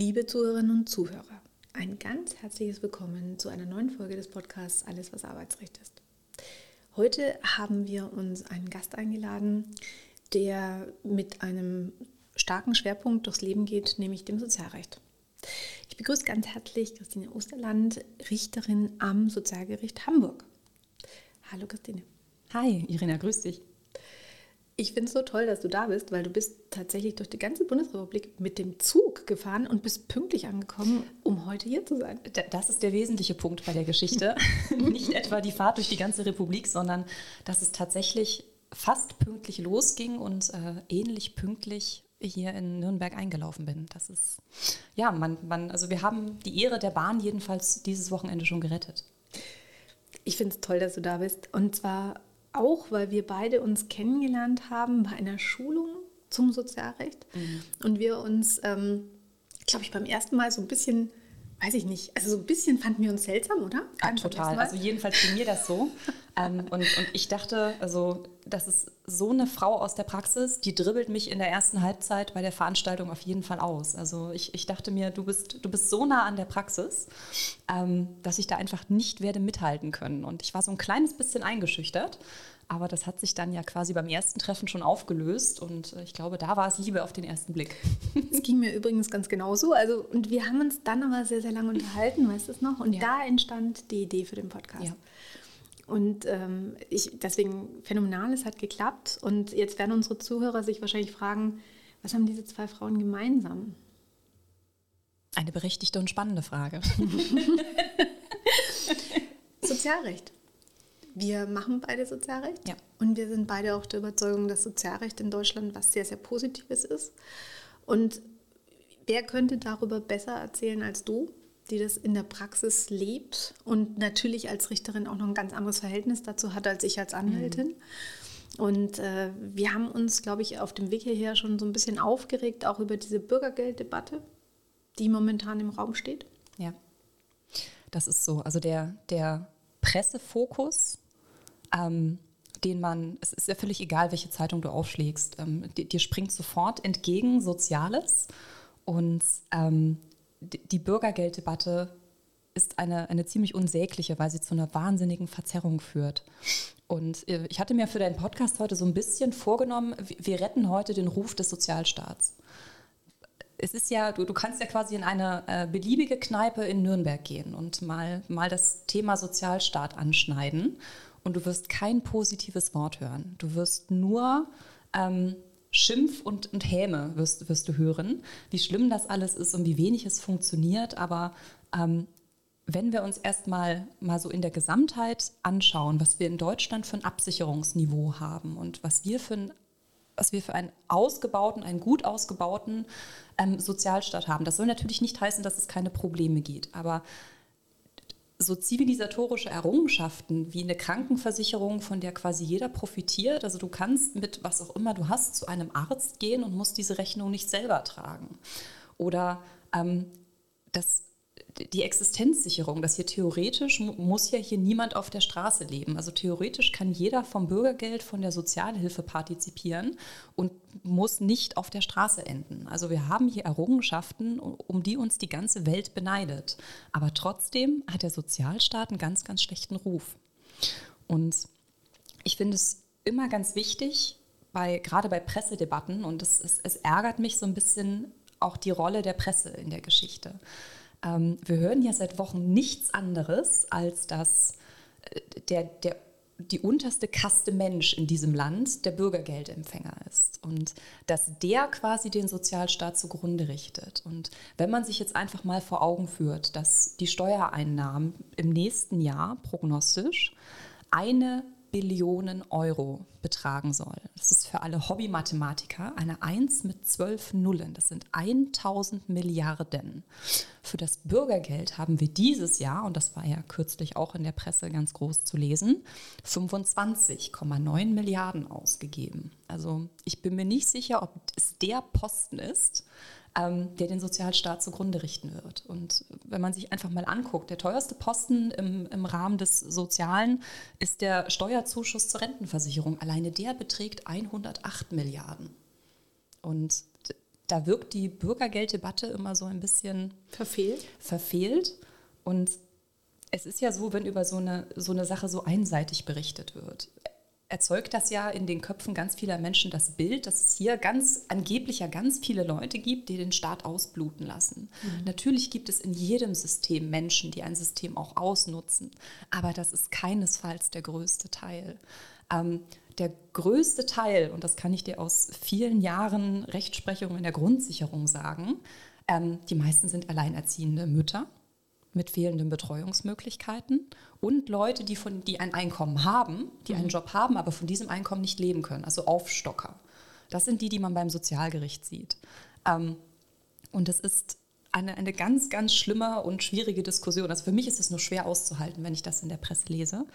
Liebe Zuhörerinnen und Zuhörer, ein ganz herzliches Willkommen zu einer neuen Folge des Podcasts Alles, was Arbeitsrecht ist. Heute haben wir uns einen Gast eingeladen, der mit einem starken Schwerpunkt durchs Leben geht, nämlich dem Sozialrecht. Ich begrüße ganz herzlich Christine Osterland, Richterin am Sozialgericht Hamburg. Hallo Christine. Hi, Irina, grüß dich. Ich finde es so toll, dass du da bist, weil du bist tatsächlich durch die ganze Bundesrepublik mit dem Zug gefahren und bist pünktlich angekommen, um heute hier zu sein. Das ist der wesentliche Punkt bei der Geschichte. Nicht etwa die Fahrt durch die ganze Republik, sondern dass es tatsächlich fast pünktlich losging und äh, ähnlich pünktlich hier in Nürnberg eingelaufen bin. Das ist, ja, man, man, also wir haben die Ehre der Bahn jedenfalls dieses Wochenende schon gerettet. Ich finde es toll, dass du da bist. Und zwar auch, weil wir beide uns kennengelernt haben bei einer Schulung zum Sozialrecht mhm. und wir uns, ähm, glaube ich, beim ersten Mal so ein bisschen weiß ich nicht, also so ein bisschen fanden wir uns seltsam, oder? Ja, total. Also jedenfalls ging mir das so. ähm, und, und ich dachte, also das ist so eine Frau aus der Praxis, die dribbelt mich in der ersten Halbzeit bei der Veranstaltung auf jeden Fall aus. Also ich, ich dachte mir, du bist, du bist so nah an der Praxis, ähm, dass ich da einfach nicht werde mithalten können. Und ich war so ein kleines bisschen eingeschüchtert. Aber das hat sich dann ja quasi beim ersten Treffen schon aufgelöst und äh, ich glaube, da war es Liebe auf den ersten Blick. Es ging mir übrigens ganz genauso. Also, und wir haben uns dann aber sehr, sehr lange unterhalten, weißt du es noch? Und ja. da entstand die Idee für den Podcast. Ja. Und ähm, ich, deswegen phänomenal, es hat geklappt. Und jetzt werden unsere Zuhörer sich wahrscheinlich fragen, was haben diese zwei Frauen gemeinsam? Eine berechtigte und spannende Frage. Sozialrecht. Wir machen beide Sozialrecht ja. und wir sind beide auch der Überzeugung, dass Sozialrecht in Deutschland was sehr, sehr Positives ist. Und wer könnte darüber besser erzählen als du, die das in der Praxis lebt und natürlich als Richterin auch noch ein ganz anderes Verhältnis dazu hat als ich als Anwältin. Mhm. Und äh, wir haben uns, glaube ich, auf dem Weg hierher schon so ein bisschen aufgeregt, auch über diese Bürgergelddebatte, die momentan im Raum steht. Ja, das ist so. Also der, der Pressefokus ähm, den man, es ist ja völlig egal, welche Zeitung du aufschlägst, ähm, dir, springt sofort entgegen Soziales und ähm, die Bürgergelddebatte ist eine, eine ziemlich unsägliche, weil sie zu einer wahnsinnigen Verzerrung führt. Und äh, ich hatte mir für deinen Podcast heute so ein bisschen vorgenommen, wir retten heute den Ruf des Sozialstaats. Es ist ja, du, du kannst ja quasi in eine äh, beliebige Kneipe in Nürnberg gehen und mal, mal das Thema Sozialstaat anschneiden und du wirst kein positives Wort hören. Du wirst nur ähm, Schimpf und, und Häme wirst, wirst du hören, wie schlimm das alles ist und wie wenig es funktioniert. Aber ähm, wenn wir uns erstmal mal so in der Gesamtheit anschauen, was wir in Deutschland für ein Absicherungsniveau haben und was wir für ein was wir für einen ausgebauten, einen gut ausgebauten ähm, Sozialstaat haben. Das soll natürlich nicht heißen, dass es keine Probleme gibt, aber so zivilisatorische Errungenschaften wie eine Krankenversicherung, von der quasi jeder profitiert. Also du kannst mit was auch immer du hast zu einem Arzt gehen und musst diese Rechnung nicht selber tragen. Oder ähm, das die Existenzsicherung, dass hier theoretisch muss ja hier niemand auf der Straße leben. Also theoretisch kann jeder vom Bürgergeld, von der Sozialhilfe partizipieren und muss nicht auf der Straße enden. Also wir haben hier Errungenschaften, um die uns die ganze Welt beneidet. Aber trotzdem hat der Sozialstaat einen ganz, ganz schlechten Ruf. Und ich finde es immer ganz wichtig, bei, gerade bei Pressedebatten, und es, es, es ärgert mich so ein bisschen auch die Rolle der Presse in der Geschichte. Ähm, wir hören ja seit Wochen nichts anderes, als dass äh, der, der, die unterste Kaste Mensch in diesem Land der Bürgergeldempfänger ist und dass der quasi den Sozialstaat zugrunde richtet. Und wenn man sich jetzt einfach mal vor Augen führt, dass die Steuereinnahmen im nächsten Jahr prognostisch eine Billionen Euro betragen soll. Das ist für alle Hobby-Mathematiker eine 1 mit 12 Nullen. Das sind 1000 Milliarden. Für das Bürgergeld haben wir dieses Jahr, und das war ja kürzlich auch in der Presse ganz groß zu lesen, 25,9 Milliarden ausgegeben. Also ich bin mir nicht sicher, ob es der Posten ist, ähm, der den Sozialstaat zugrunde richten wird. Und wenn man sich einfach mal anguckt, der teuerste Posten im, im Rahmen des Sozialen ist der Steuerzuschuss zur Rentenversicherung. Alleine der beträgt 108 Milliarden. Und da wirkt die Bürgergelddebatte immer so ein bisschen verfehlt. verfehlt. Und es ist ja so, wenn über so eine, so eine Sache so einseitig berichtet wird, erzeugt das ja in den Köpfen ganz vieler Menschen das Bild, dass es hier ganz angeblich ja ganz viele Leute gibt, die den Staat ausbluten lassen. Mhm. Natürlich gibt es in jedem System Menschen, die ein System auch ausnutzen, aber das ist keinesfalls der größte Teil. Ähm, der größte Teil, und das kann ich dir aus vielen Jahren Rechtsprechung in der Grundsicherung sagen, ähm, die meisten sind alleinerziehende Mütter mit fehlenden Betreuungsmöglichkeiten und Leute, die, von, die ein Einkommen haben, die einen mhm. Job haben, aber von diesem Einkommen nicht leben können, also Aufstocker. Das sind die, die man beim Sozialgericht sieht. Ähm, und es ist eine, eine ganz, ganz schlimme und schwierige Diskussion. Also für mich ist es nur schwer auszuhalten, wenn ich das in der Presse lese,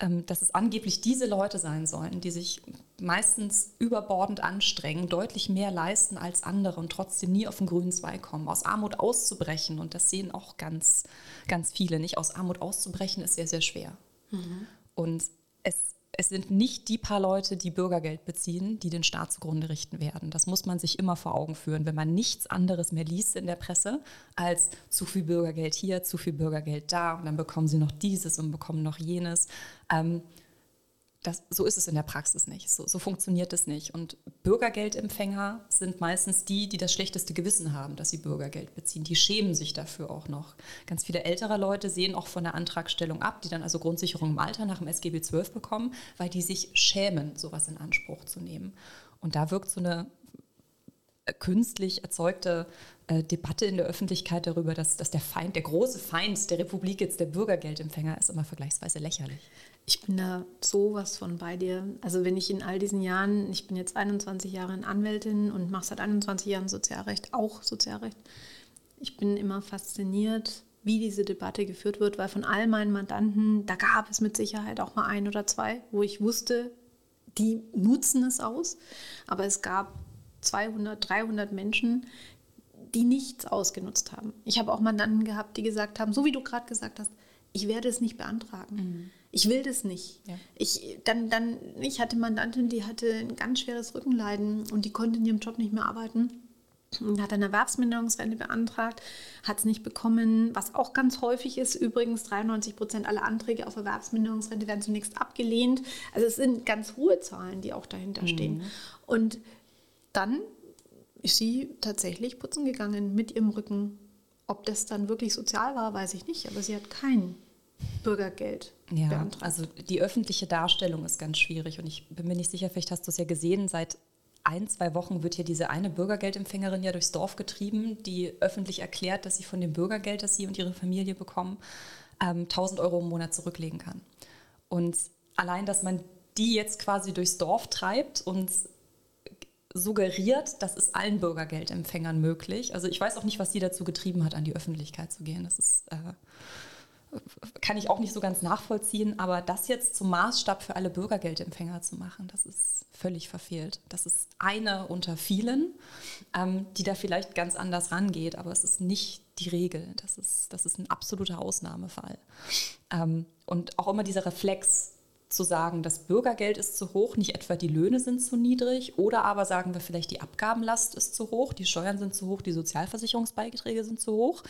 ähm, dass es angeblich diese Leute sein sollen, die sich meistens überbordend anstrengen, deutlich mehr leisten als andere und trotzdem nie auf den grünen Zweig kommen, aus Armut auszubrechen. Und das sehen auch ganz, ganz viele nicht. Aus Armut auszubrechen ist sehr, sehr schwer. Mhm. Und es es sind nicht die paar Leute, die Bürgergeld beziehen, die den Staat zugrunde richten werden. Das muss man sich immer vor Augen führen, wenn man nichts anderes mehr liest in der Presse als zu viel Bürgergeld hier, zu viel Bürgergeld da und dann bekommen sie noch dieses und bekommen noch jenes. Ähm, das, so ist es in der Praxis nicht. So, so funktioniert es nicht. Und Bürgergeldempfänger sind meistens die, die das schlechteste Gewissen haben, dass sie Bürgergeld beziehen. Die schämen sich dafür auch noch. Ganz viele ältere Leute sehen auch von der Antragstellung ab, die dann also Grundsicherung im Alter nach dem SGB XII bekommen, weil die sich schämen, sowas in Anspruch zu nehmen. Und da wirkt so eine künstlich erzeugte äh, Debatte in der Öffentlichkeit darüber, dass, dass der Feind, der große Feind der Republik jetzt der Bürgergeldempfänger ist, immer vergleichsweise lächerlich. Ich bin da sowas von bei dir. Also wenn ich in all diesen Jahren, ich bin jetzt 21 Jahre Anwältin und mache seit 21 Jahren Sozialrecht, auch Sozialrecht. Ich bin immer fasziniert, wie diese Debatte geführt wird, weil von all meinen Mandanten, da gab es mit Sicherheit auch mal ein oder zwei, wo ich wusste, die nutzen es aus. Aber es gab 200, 300 Menschen, die nichts ausgenutzt haben. Ich habe auch Mandanten gehabt, die gesagt haben, so wie du gerade gesagt hast, ich werde es nicht beantragen. Mhm. Ich will das nicht. Ja. Ich, dann, dann, ich hatte Mandantin, die hatte ein ganz schweres Rückenleiden und die konnte in ihrem Job nicht mehr arbeiten und hat eine Erwerbsminderungsrente beantragt, hat es nicht bekommen, was auch ganz häufig ist. Übrigens, 93 Prozent aller Anträge auf Erwerbsminderungsrente werden zunächst abgelehnt. Also es sind ganz hohe Zahlen, die auch dahinter mhm. stehen. Und dann ist sie tatsächlich putzen gegangen mit ihrem Rücken. Ob das dann wirklich sozial war, weiß ich nicht, aber sie hat kein Bürgergeld ja, beantragt. Also die öffentliche Darstellung ist ganz schwierig und ich bin mir nicht sicher, vielleicht hast du es ja gesehen, seit ein, zwei Wochen wird hier diese eine Bürgergeldempfängerin ja durchs Dorf getrieben, die öffentlich erklärt, dass sie von dem Bürgergeld, das sie und ihre Familie bekommen, ähm, 1000 Euro im Monat zurücklegen kann. Und allein, dass man die jetzt quasi durchs Dorf treibt und suggeriert, das ist allen Bürgergeldempfängern möglich. Also ich weiß auch nicht, was sie dazu getrieben hat, an die Öffentlichkeit zu gehen. Das ist, äh, kann ich auch nicht so ganz nachvollziehen. Aber das jetzt zum Maßstab für alle Bürgergeldempfänger zu machen, das ist völlig verfehlt. Das ist eine unter vielen, ähm, die da vielleicht ganz anders rangeht, aber es ist nicht die Regel. Das ist, das ist ein absoluter Ausnahmefall. Ähm, und auch immer dieser Reflex, zu sagen, das Bürgergeld ist zu hoch, nicht etwa die Löhne sind zu niedrig oder aber sagen wir vielleicht die Abgabenlast ist zu hoch, die Steuern sind zu hoch, die Sozialversicherungsbeiträge sind zu hoch.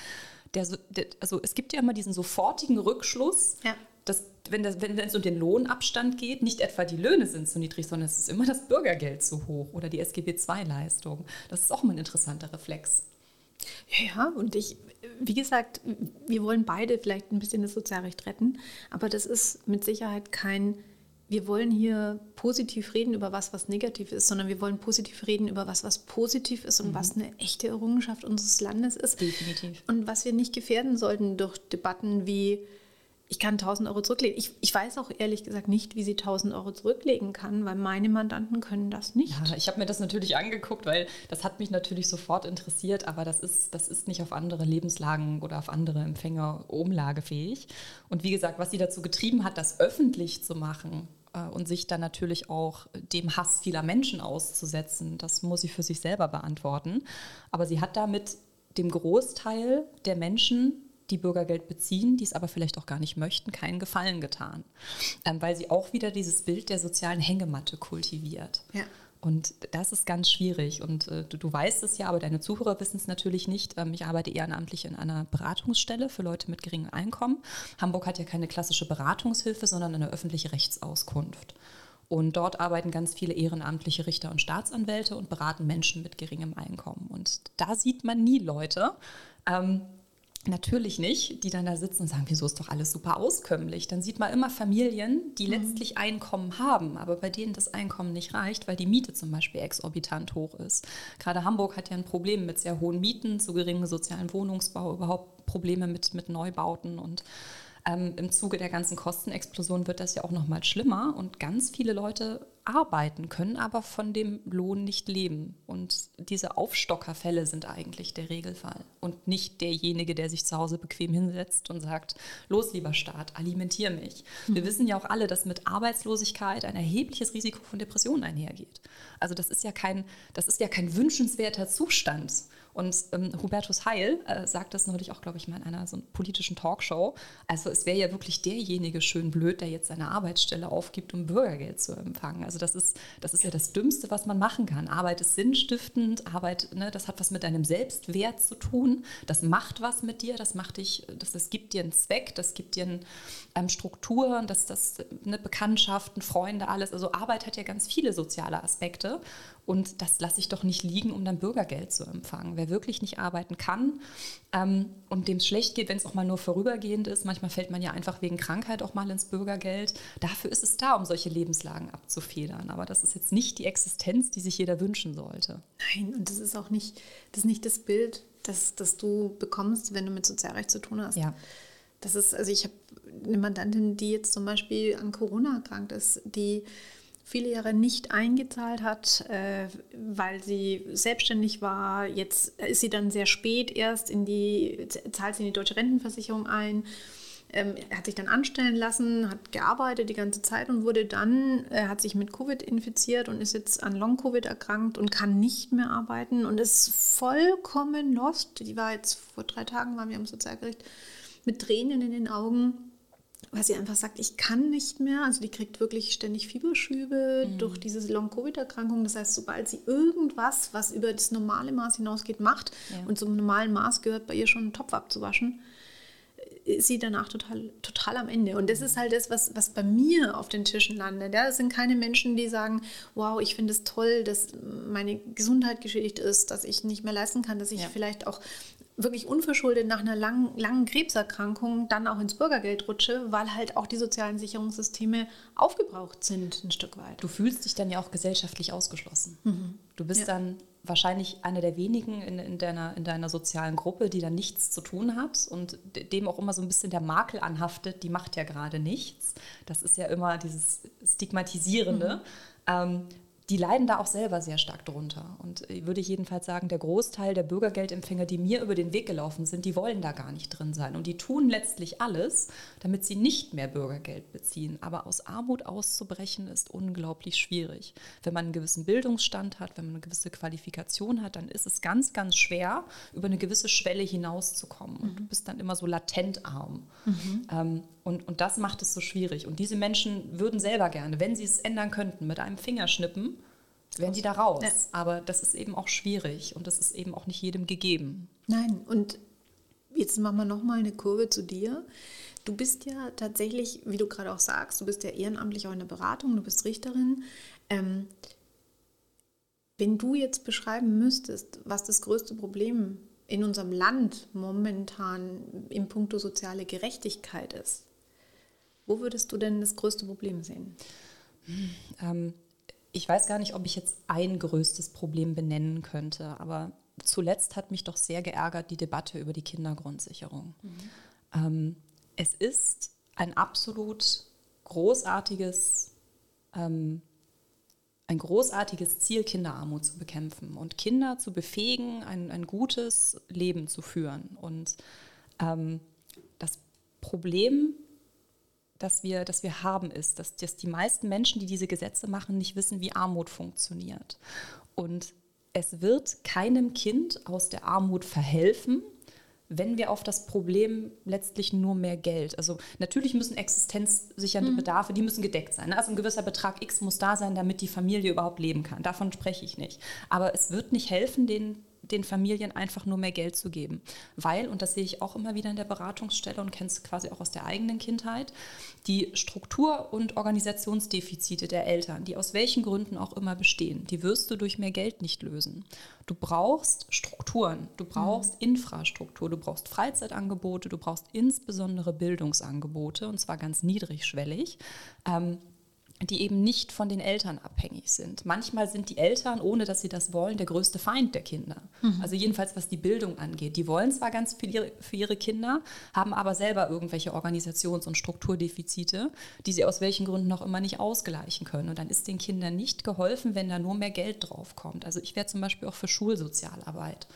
Der, der, also es gibt ja immer diesen sofortigen Rückschluss, ja. dass wenn, das, wenn es um den Lohnabstand geht, nicht etwa die Löhne sind zu niedrig, sondern es ist immer das Bürgergeld zu hoch oder die SGB II-Leistung. Das ist auch immer ein interessanter Reflex. Ja, und ich, wie gesagt, wir wollen beide vielleicht ein bisschen das Sozialrecht retten, aber das ist mit Sicherheit kein, wir wollen hier positiv reden über was, was negativ ist, sondern wir wollen positiv reden über was, was positiv ist und mhm. was eine echte Errungenschaft unseres Landes ist. Definitiv. Und was wir nicht gefährden sollten durch Debatten wie, ich kann 1000 Euro zurücklegen. Ich, ich weiß auch ehrlich gesagt nicht, wie sie 1000 Euro zurücklegen kann, weil meine Mandanten können das nicht. Ja, ich habe mir das natürlich angeguckt, weil das hat mich natürlich sofort interessiert, aber das ist, das ist nicht auf andere Lebenslagen oder auf andere Empfänger umlagefähig. Und wie gesagt, was sie dazu getrieben hat, das öffentlich zu machen, äh, und sich dann natürlich auch dem Hass vieler Menschen auszusetzen. Das muss sie für sich selber beantworten. Aber sie hat damit dem Großteil der Menschen die Bürgergeld beziehen, die es aber vielleicht auch gar nicht möchten, keinen Gefallen getan. Ähm, weil sie auch wieder dieses Bild der sozialen Hängematte kultiviert. Ja. Und das ist ganz schwierig. Und äh, du, du, weißt es ja, aber deine Zuhörer wissen es natürlich nicht. Ähm, ich arbeite ehrenamtlich in einer Beratungsstelle für Leute mit geringem Einkommen. Hamburg hat ja keine klassische Beratungshilfe, sondern eine öffentliche Rechtsauskunft. Und dort arbeiten ganz viele ehrenamtliche Richter und Staatsanwälte und beraten Menschen mit geringem Einkommen. Und da sieht man nie Leute, ähm, Natürlich nicht, die dann da sitzen und sagen, wieso ist doch alles super auskömmlich. Dann sieht man immer Familien, die mhm. letztlich Einkommen haben, aber bei denen das Einkommen nicht reicht, weil die Miete zum Beispiel exorbitant hoch ist. Gerade Hamburg hat ja ein Problem mit sehr hohen Mieten, zu geringem sozialen Wohnungsbau, überhaupt Probleme mit, mit Neubauten und ähm, Im Zuge der ganzen Kostenexplosion wird das ja auch noch mal schlimmer und ganz viele Leute arbeiten, können aber von dem Lohn nicht leben. Und diese Aufstockerfälle sind eigentlich der Regelfall und nicht derjenige, der sich zu Hause bequem hinsetzt und sagt, los lieber Staat, alimentier mich. Mhm. Wir wissen ja auch alle, dass mit Arbeitslosigkeit ein erhebliches Risiko von Depressionen einhergeht. Also das ist ja kein, das ist ja kein wünschenswerter Zustand. Und ähm, Hubertus Heil äh, sagt das neulich auch, glaube ich, mal in einer so politischen Talkshow. Also es wäre ja wirklich derjenige schön blöd, der jetzt seine Arbeitsstelle aufgibt, um Bürgergeld zu empfangen. Also das ist, das ist ja das Dümmste, was man machen kann. Arbeit ist sinnstiftend, Arbeit, ne, das hat was mit deinem Selbstwert zu tun. Das macht was mit dir, das macht dich, das, das gibt dir einen Zweck, das gibt dir einen, ähm, Strukturen, das, das, ne, Bekanntschaften, Freunde, alles. Also Arbeit hat ja ganz viele soziale Aspekte. Und das lasse ich doch nicht liegen, um dann Bürgergeld zu empfangen. Wer wirklich nicht arbeiten kann ähm, und dem es schlecht geht, wenn es auch mal nur vorübergehend ist, manchmal fällt man ja einfach wegen Krankheit auch mal ins Bürgergeld. Dafür ist es da, um solche Lebenslagen abzufedern. Aber das ist jetzt nicht die Existenz, die sich jeder wünschen sollte. Nein, und das ist auch nicht das, ist nicht das Bild, das, das du bekommst, wenn du mit Sozialrecht zu tun hast. Ja. Das ist, also ich habe eine Mandantin, die jetzt zum Beispiel an Corona erkrankt ist, die viele Jahre nicht eingezahlt hat, äh, weil sie selbstständig war. Jetzt ist sie dann sehr spät erst in die, zahlt sie in die deutsche Rentenversicherung ein. Ähm, hat sich dann anstellen lassen, hat gearbeitet die ganze Zeit und wurde dann, äh, hat sich mit Covid infiziert und ist jetzt an Long-Covid erkrankt und kann nicht mehr arbeiten und ist vollkommen lost. Die war jetzt vor drei Tagen, waren wir am Sozialgericht, mit Tränen in den Augen weil sie einfach sagt, ich kann nicht mehr. Also die kriegt wirklich ständig Fieberschübe mhm. durch diese Long-Covid-Erkrankung. Das heißt, sobald sie irgendwas, was über das normale Maß hinausgeht, macht ja. und zum normalen Maß gehört bei ihr schon einen Topf abzuwaschen, ist sie danach total, total am Ende. Und das ist halt das, was, was bei mir auf den Tischen landet. Ja, das sind keine Menschen, die sagen, wow, ich finde es toll, dass meine Gesundheit geschädigt ist, dass ich nicht mehr leisten kann, dass ich ja. vielleicht auch wirklich unverschuldet nach einer langen, langen Krebserkrankung dann auch ins Bürgergeld rutsche, weil halt auch die sozialen Sicherungssysteme aufgebraucht sind ein Stück weit. Du fühlst dich dann ja auch gesellschaftlich ausgeschlossen. Mhm. Du bist ja. dann wahrscheinlich einer der wenigen in, in, deiner, in deiner sozialen Gruppe, die dann nichts zu tun hat und dem auch immer so ein bisschen der Makel anhaftet, die macht ja gerade nichts. Das ist ja immer dieses Stigmatisierende. Mhm. Ähm, die leiden da auch selber sehr stark drunter. Und ich würde jedenfalls sagen, der Großteil der Bürgergeldempfänger, die mir über den Weg gelaufen sind, die wollen da gar nicht drin sein. Und die tun letztlich alles, damit sie nicht mehr Bürgergeld beziehen. Aber aus Armut auszubrechen ist unglaublich schwierig. Wenn man einen gewissen Bildungsstand hat, wenn man eine gewisse Qualifikation hat, dann ist es ganz, ganz schwer, über eine gewisse Schwelle hinauszukommen. Und du mhm. bist dann immer so latent arm. Mhm. Ähm, und, und das macht es so schwierig. Und diese Menschen würden selber gerne, wenn sie es ändern könnten, mit einem Fingerschnippen, wären sie da raus. Ja. Aber das ist eben auch schwierig und das ist eben auch nicht jedem gegeben. Nein, und jetzt machen wir nochmal eine Kurve zu dir. Du bist ja tatsächlich, wie du gerade auch sagst, du bist ja ehrenamtlich auch in der Beratung, du bist Richterin. Ähm, wenn du jetzt beschreiben müsstest, was das größte Problem in unserem Land momentan im Punkto soziale Gerechtigkeit ist, wo würdest du denn das größte Problem sehen? Ähm, ich weiß gar nicht, ob ich jetzt ein größtes Problem benennen könnte, aber zuletzt hat mich doch sehr geärgert die Debatte über die Kindergrundsicherung. Mhm. Ähm, es ist ein absolut großartiges, ähm, ein großartiges Ziel, Kinderarmut zu bekämpfen und Kinder zu befähigen, ein, ein gutes Leben zu führen. Und ähm, das Problem das wir, das wir haben, ist, dass, dass die meisten Menschen, die diese Gesetze machen, nicht wissen, wie Armut funktioniert. Und es wird keinem Kind aus der Armut verhelfen, wenn wir auf das Problem letztlich nur mehr Geld, also natürlich müssen existenzsichernde mhm. Bedarfe, die müssen gedeckt sein. Ne? Also ein gewisser Betrag X muss da sein, damit die Familie überhaupt leben kann. Davon spreche ich nicht. Aber es wird nicht helfen, den den Familien einfach nur mehr Geld zu geben. Weil, und das sehe ich auch immer wieder in der Beratungsstelle und kenne es quasi auch aus der eigenen Kindheit, die Struktur- und Organisationsdefizite der Eltern, die aus welchen Gründen auch immer bestehen, die wirst du durch mehr Geld nicht lösen. Du brauchst Strukturen, du brauchst mhm. Infrastruktur, du brauchst Freizeitangebote, du brauchst insbesondere Bildungsangebote und zwar ganz niedrigschwellig. Ähm, die eben nicht von den Eltern abhängig sind. Manchmal sind die Eltern, ohne dass sie das wollen, der größte Feind der Kinder. Mhm. Also jedenfalls was die Bildung angeht. Die wollen zwar ganz viel für ihre Kinder, haben aber selber irgendwelche Organisations- und Strukturdefizite, die sie aus welchen Gründen auch immer nicht ausgleichen können. Und dann ist den Kindern nicht geholfen, wenn da nur mehr Geld draufkommt. Also ich wäre zum Beispiel auch für Schulsozialarbeit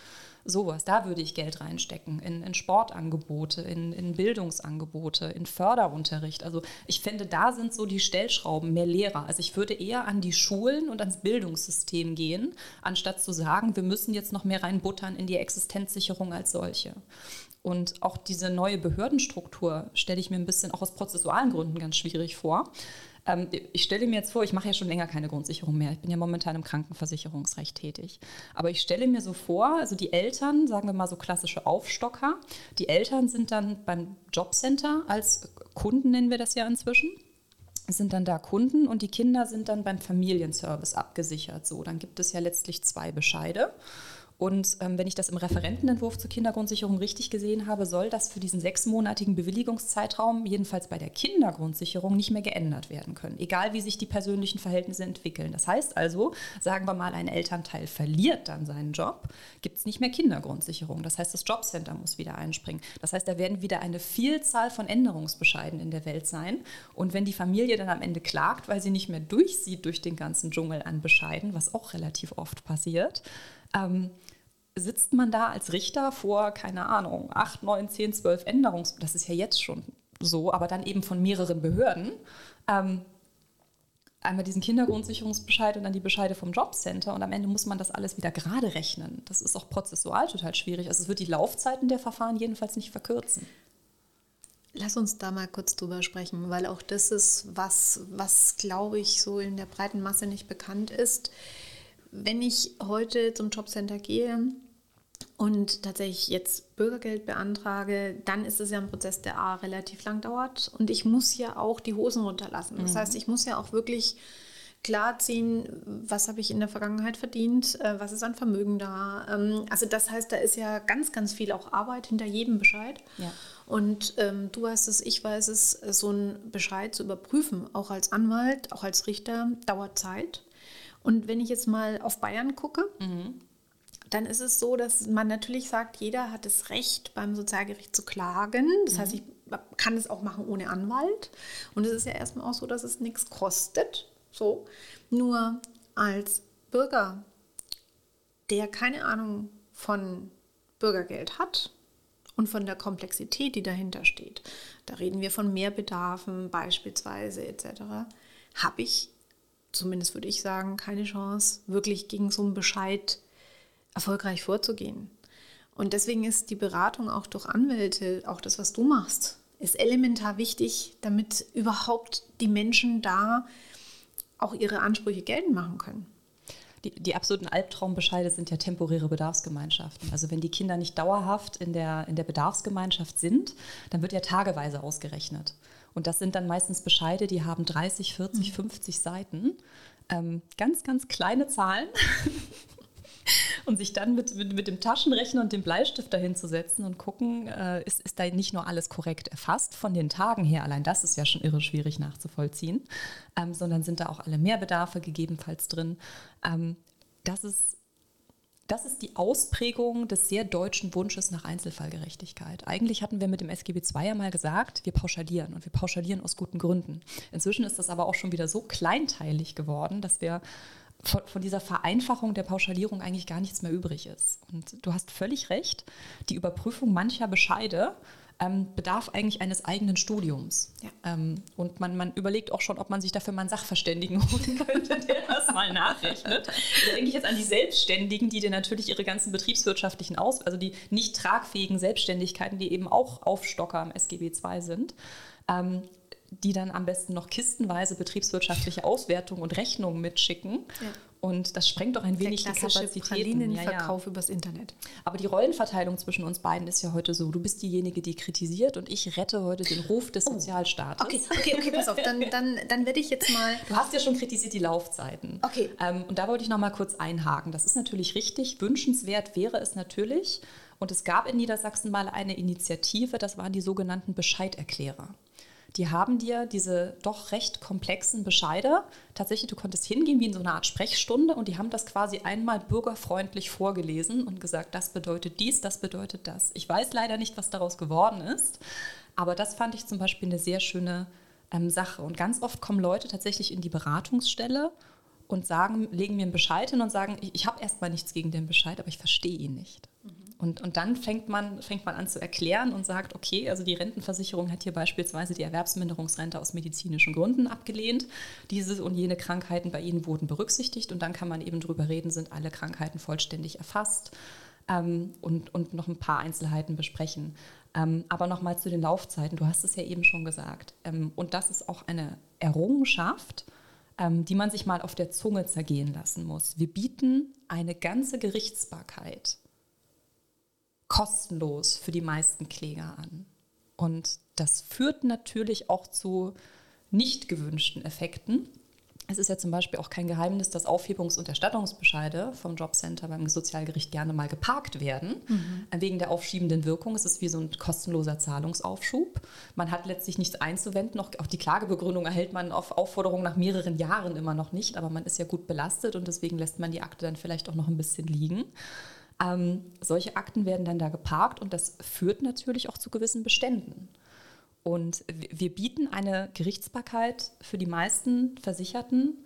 sowas, da würde ich Geld reinstecken, in, in Sportangebote, in, in, Bildungsangebote, in Förderunterricht. Also ich finde, da sind so die Stellschrauben mehr Lehrer. Also ich würde eher an die Schulen und ans Bildungssystem gehen, anstatt zu sagen, wir müssen jetzt noch mehr reinbuttern in die Existenzsicherung als solche. Und auch diese neue Behördenstruktur stelle ich mir ein bisschen auch aus prozessualen Gründen ganz schwierig vor. Ähm, ich stelle mir jetzt vor, ich mache ja schon länger keine Grundsicherung mehr. Ich bin ja momentan im Krankenversicherungsrecht tätig. Aber ich stelle mir so vor, also die Eltern, sagen wir mal so klassische Aufstocker, die Eltern sind dann beim Jobcenter als Kunden, nennen wir das ja inzwischen sind dann da Kunden und die Kinder sind dann beim Familienservice abgesichert. So, dann gibt es ja letztlich zwei Bescheide. Und ähm, wenn ich das im Referentenentwurf zur Kindergrundsicherung richtig gesehen habe, soll das für diesen sechsmonatigen Bewilligungszeitraum jedenfalls bei der Kindergrundsicherung nicht mehr geändert werden können, egal wie sich die persönlichen Verhältnisse entwickeln. Das heißt also, sagen wir mal, ein Elternteil verliert dann seinen Job, gibt es nicht mehr Kindergrundsicherung. Das heißt, das Jobcenter muss wieder einspringen. Das heißt, da werden wieder eine Vielzahl von Änderungsbescheiden in der Welt sein. Und wenn die Familie dann am Ende klagt, weil sie nicht mehr durchsieht durch den ganzen Dschungel an Bescheiden, was auch relativ oft passiert, ähm, sitzt man da als Richter vor, keine Ahnung, acht, neun, zehn, zwölf Änderungs... Das ist ja jetzt schon so, aber dann eben von mehreren Behörden. Ähm, einmal diesen Kindergrundsicherungsbescheid und dann die Bescheide vom Jobcenter und am Ende muss man das alles wieder gerade rechnen. Das ist auch prozessual total schwierig. Also es wird die Laufzeiten der Verfahren jedenfalls nicht verkürzen. Lass uns da mal kurz drüber sprechen, weil auch das ist was, was glaube ich so in der breiten Masse nicht bekannt ist wenn ich heute zum Jobcenter gehe und tatsächlich jetzt Bürgergeld beantrage, dann ist es ja ein Prozess, der A relativ lang dauert und ich muss ja auch die Hosen runterlassen. Das mhm. heißt, ich muss ja auch wirklich klarziehen, was habe ich in der Vergangenheit verdient, äh, was ist an Vermögen da. Ähm, also das heißt, da ist ja ganz, ganz viel auch Arbeit hinter jedem Bescheid. Ja. Und ähm, du weißt es, ich weiß es, so einen Bescheid zu überprüfen, auch als Anwalt, auch als Richter, dauert Zeit. Und wenn ich jetzt mal auf Bayern gucke, mhm. dann ist es so, dass man natürlich sagt, jeder hat das Recht, beim Sozialgericht zu klagen. Das mhm. heißt, ich kann es auch machen ohne Anwalt. Und es ist ja erstmal auch so, dass es nichts kostet. So. Nur als Bürger, der keine Ahnung von Bürgergeld hat und von der Komplexität, die dahinter steht, da reden wir von Mehrbedarfen beispielsweise etc., habe ich zumindest würde ich sagen, keine Chance, wirklich gegen so einen Bescheid erfolgreich vorzugehen. Und deswegen ist die Beratung auch durch Anwälte, auch das, was du machst, ist elementar wichtig, damit überhaupt die Menschen da auch ihre Ansprüche geltend machen können. Die, die, absoluten Albtraumbescheide sind ja temporäre Bedarfsgemeinschaften. Also wenn die Kinder nicht dauerhaft in der, in der Bedarfsgemeinschaft sind, dann wird ja tageweise ausgerechnet. Und das sind dann meistens Bescheide, die haben 30, 40, 50 Seiten. Ähm, ganz, ganz kleine Zahlen. und sich dann mit, mit, mit, dem Taschenrechner und dem Bleistift dahin zu setzen und gucken, äh, ist, ist da nicht nur alles korrekt erfasst von den Tagen her, allein das ist ja schon irre schwierig nachzuvollziehen, ähm, sondern sind da auch alle Mehrbedarfe gegebenenfalls drin. Ähm, das ist das ist die Ausprägung des sehr deutschen Wunsches nach Einzelfallgerechtigkeit. Eigentlich hatten wir mit dem SGB II ja mal gesagt, wir pauschalieren und wir pauschalieren aus guten Gründen. Inzwischen ist das aber auch schon wieder so kleinteilig geworden, dass wir von, von, dieser Vereinfachung der Pauschalierung eigentlich gar nichts mehr übrig ist. Und du hast völlig recht, die Überprüfung mancher Bescheide ähm, bedarf eigentlich eines eigenen Studiums. Ja. Ähm, und man, man überlegt auch schon, ob man sich dafür mal einen Sachverständigen holen könnte, der das mal nachrechnet. Da denke ich jetzt an die Selbstständigen, die dir natürlich ihre ganzen betriebswirtschaftlichen Aus, also die nicht tragfähigen Selbstständigkeiten, die eben auch Aufstocker im SGB II sind, ähm, die dann am besten noch kistenweise betriebswirtschaftliche Auswertungen und Rechnungen mitschicken. Ja. Und das sprengt doch ein wenig Der die klassische Kapazitäten. Pralinenverkauf übers Internet. Aber die Rollenverteilung zwischen uns beiden ist ja heute so. Du bist diejenige, die kritisiert und ich rette heute den Ruf des Sozialstaates. Okay, okay, okay, pass auf. Dann, dann, dann werde ich jetzt mal. Du hast ja schon kritisiert die Laufzeiten. Okay. Ähm, und da wollte ich noch mal kurz einhaken. Das ist natürlich richtig. Wünschenswert wäre es natürlich. Und es gab in Niedersachsen mal eine Initiative, das waren die sogenannten Bescheiderklärer. Die haben dir diese doch recht komplexen Bescheide, tatsächlich, du konntest hingehen wie in so einer Art Sprechstunde und die haben das quasi einmal bürgerfreundlich vorgelesen und gesagt, das bedeutet dies, das bedeutet das. Ich weiß leider nicht, was daraus geworden ist, aber das fand ich zum Beispiel eine sehr schöne ähm, Sache. Und ganz oft kommen Leute tatsächlich in die Beratungsstelle und sagen, legen mir einen Bescheid hin und sagen, ich, ich habe erstmal nichts gegen den Bescheid, aber ich verstehe ihn nicht. Und, und dann fängt man, fängt man an zu erklären und sagt, okay, also die Rentenversicherung hat hier beispielsweise die Erwerbsminderungsrente aus medizinischen Gründen abgelehnt. Diese und jene Krankheiten bei Ihnen wurden berücksichtigt und dann kann man eben drüber reden, sind alle Krankheiten vollständig erfasst ähm, und, und noch ein paar Einzelheiten besprechen. Ähm, aber nochmal zu den Laufzeiten, du hast es ja eben schon gesagt. Ähm, und das ist auch eine Errungenschaft, ähm, die man sich mal auf der Zunge zergehen lassen muss. Wir bieten eine ganze Gerichtsbarkeit kostenlos für die meisten Kläger an. Und das führt natürlich auch zu nicht gewünschten Effekten. Es ist ja zum Beispiel auch kein Geheimnis, dass Aufhebungs- und Erstattungsbescheide vom Jobcenter beim Sozialgericht gerne mal geparkt werden. Mhm. Wegen der aufschiebenden Wirkung. Es ist wie so ein kostenloser Zahlungsaufschub. Man hat letztlich nichts einzuwenden. Auch die Klagebegründung erhält man auf Aufforderung nach mehreren Jahren immer noch nicht. Aber man ist ja gut belastet und deswegen lässt man die Akte dann vielleicht auch noch ein bisschen liegen. Ähm, solche Akten werden dann da geparkt und das führt natürlich auch zu gewissen Beständen. Und wir bieten eine Gerichtsbarkeit für die meisten Versicherten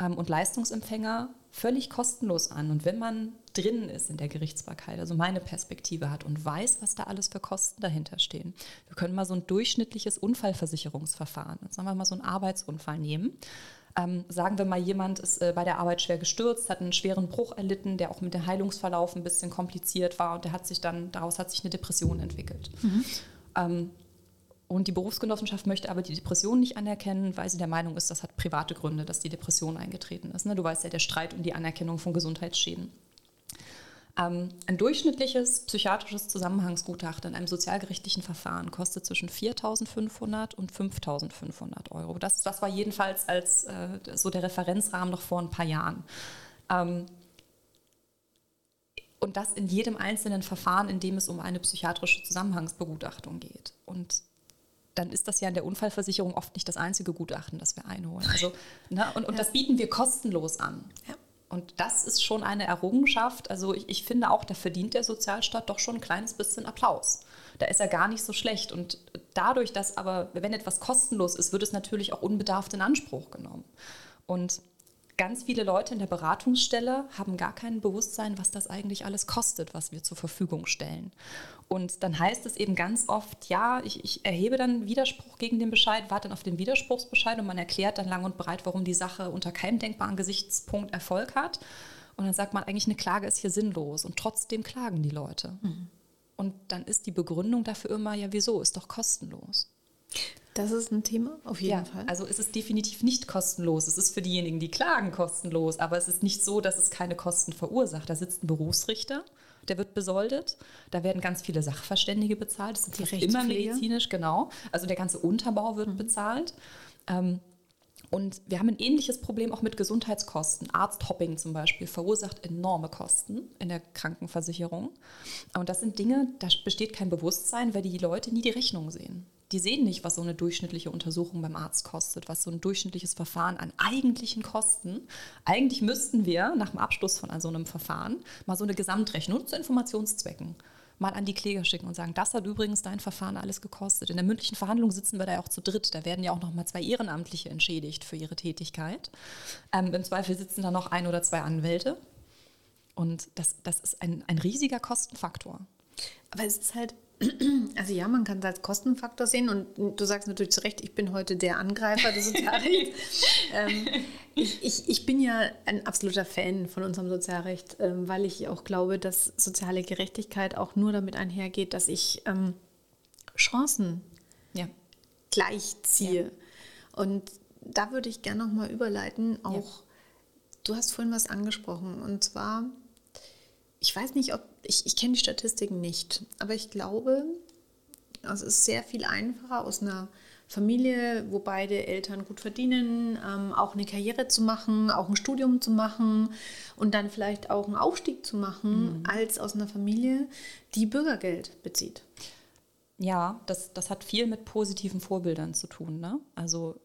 ähm, und Leistungsempfänger völlig kostenlos an. Und wenn man drin ist in der Gerichtsbarkeit, also meine Perspektive hat und weiß, was da alles für Kosten dahinter stehen. Wir können mal so ein durchschnittliches Unfallversicherungsverfahren, sagen wir mal so einen Arbeitsunfall nehmen. Ähm, sagen wir mal, jemand ist äh, bei der Arbeit schwer gestürzt, hat einen schweren Bruch erlitten, der auch mit dem Heilungsverlauf ein bisschen kompliziert war und der hat sich dann, daraus hat sich eine Depression entwickelt. Mhm. Ähm, und die Berufsgenossenschaft möchte aber die Depression nicht anerkennen, weil sie der Meinung ist, das hat private Gründe, dass die Depression eingetreten ist. Ne? Du weißt ja, der Streit um die Anerkennung von Gesundheitsschäden. Ähm, ein durchschnittliches psychiatrisches Zusammenhangsgutachten in einem sozialgerichtlichen Verfahren kostet zwischen 4.500 und 5.500 Euro. Das, das war jedenfalls als äh, so der Referenzrahmen noch vor ein paar Jahren. Ähm, und das in jedem einzelnen Verfahren, in dem es um eine psychiatrische Zusammenhangsbegutachtung geht. Und dann ist das ja in der Unfallversicherung oft nicht das einzige Gutachten, das wir einholen. Also, ne, und, und ja. das bieten wir kostenlos an. Ja. Und das ist schon eine Errungenschaft. Also ich, ich, finde auch, da verdient der Sozialstaat doch schon ein kleines bisschen Applaus. Da ist er gar nicht so schlecht. Und dadurch, dass aber, wenn etwas kostenlos ist, wird es natürlich auch unbedarft in Anspruch genommen. Und ganz viele Leute in der Beratungsstelle haben gar kein Bewusstsein, was das eigentlich alles kostet, was wir zur Verfügung stellen. Und dann heißt es eben ganz oft, ja, ich, ich, erhebe dann Widerspruch gegen den Bescheid, warte dann auf den Widerspruchsbescheid und man erklärt dann lang und breit, warum die Sache unter keinem denkbaren Gesichtspunkt Erfolg hat. Und dann sagt man eigentlich, eine Klage ist hier sinnlos und trotzdem klagen die Leute. Mhm. Und dann ist die Begründung dafür immer, ja, wieso, ist doch kostenlos. Das ist ein Thema, auf jeden ja, Fall. Also es ist definitiv nicht kostenlos. Es ist für diejenigen, die klagen, kostenlos. Aber es ist nicht so, dass es keine Kosten verursacht. Da sitzt ein Berufsrichter, der wird besoldet. Da werden ganz viele Sachverständige bezahlt. Das sind die immer medizinisch, genau. Also der ganze Unterbau wird mhm. bezahlt. Ähm, und wir haben ein ähnliches Problem auch mit Gesundheitskosten. Arzthopping zum Beispiel verursacht enorme Kosten in der Krankenversicherung. Und das sind Dinge, da besteht kein Bewusstsein, weil die Leute nie die Rechnung sehen die sehen nicht, was so eine durchschnittliche Untersuchung beim Arzt kostet, was so ein durchschnittliches Verfahren an eigentlichen Kosten. Eigentlich müssten wir nach dem Abschluss von so einem Verfahren mal so eine Gesamtrechnung zu Informationszwecken mal an die Kläger schicken und sagen, das hat übrigens dein Verfahren alles gekostet. In der mündlichen Verhandlung sitzen wir da ja auch zu dritt. Da werden ja auch noch mal zwei Ehrenamtliche entschädigt für ihre Tätigkeit. Ähm, Im Zweifel sitzen da noch ein oder zwei Anwälte. Und das, das ist ein, ein riesiger Kostenfaktor. Aber es ist halt Also ja, man kann es als Kostenfaktor sehen und du sagst natürlich zu Recht, ich bin heute der Angreifer des Sozialrechts. ähm, ich, ich, ich, bin ja ein absoluter Fan von unserem Sozialrecht, ähm, weil ich auch glaube, dass soziale Gerechtigkeit auch nur damit einhergeht, dass ich ähm, Chancen ja. gleichziehe. Ja. Und da würde ich gerne nochmal überleiten, auch, ja. du hast vorhin was angesprochen und zwar, ich weiß nicht, ob, ich, ich kenne die Statistiken nicht, aber ich glaube, es ist sehr viel einfacher aus einer Familie, wo beide Eltern gut verdienen, ähm, auch eine Karriere zu machen, auch ein Studium zu machen und dann vielleicht auch einen Aufstieg zu machen, mhm. als aus einer Familie, die Bürgergeld bezieht. Ja, das, das hat viel mit positiven Vorbildern zu tun. Ne? Also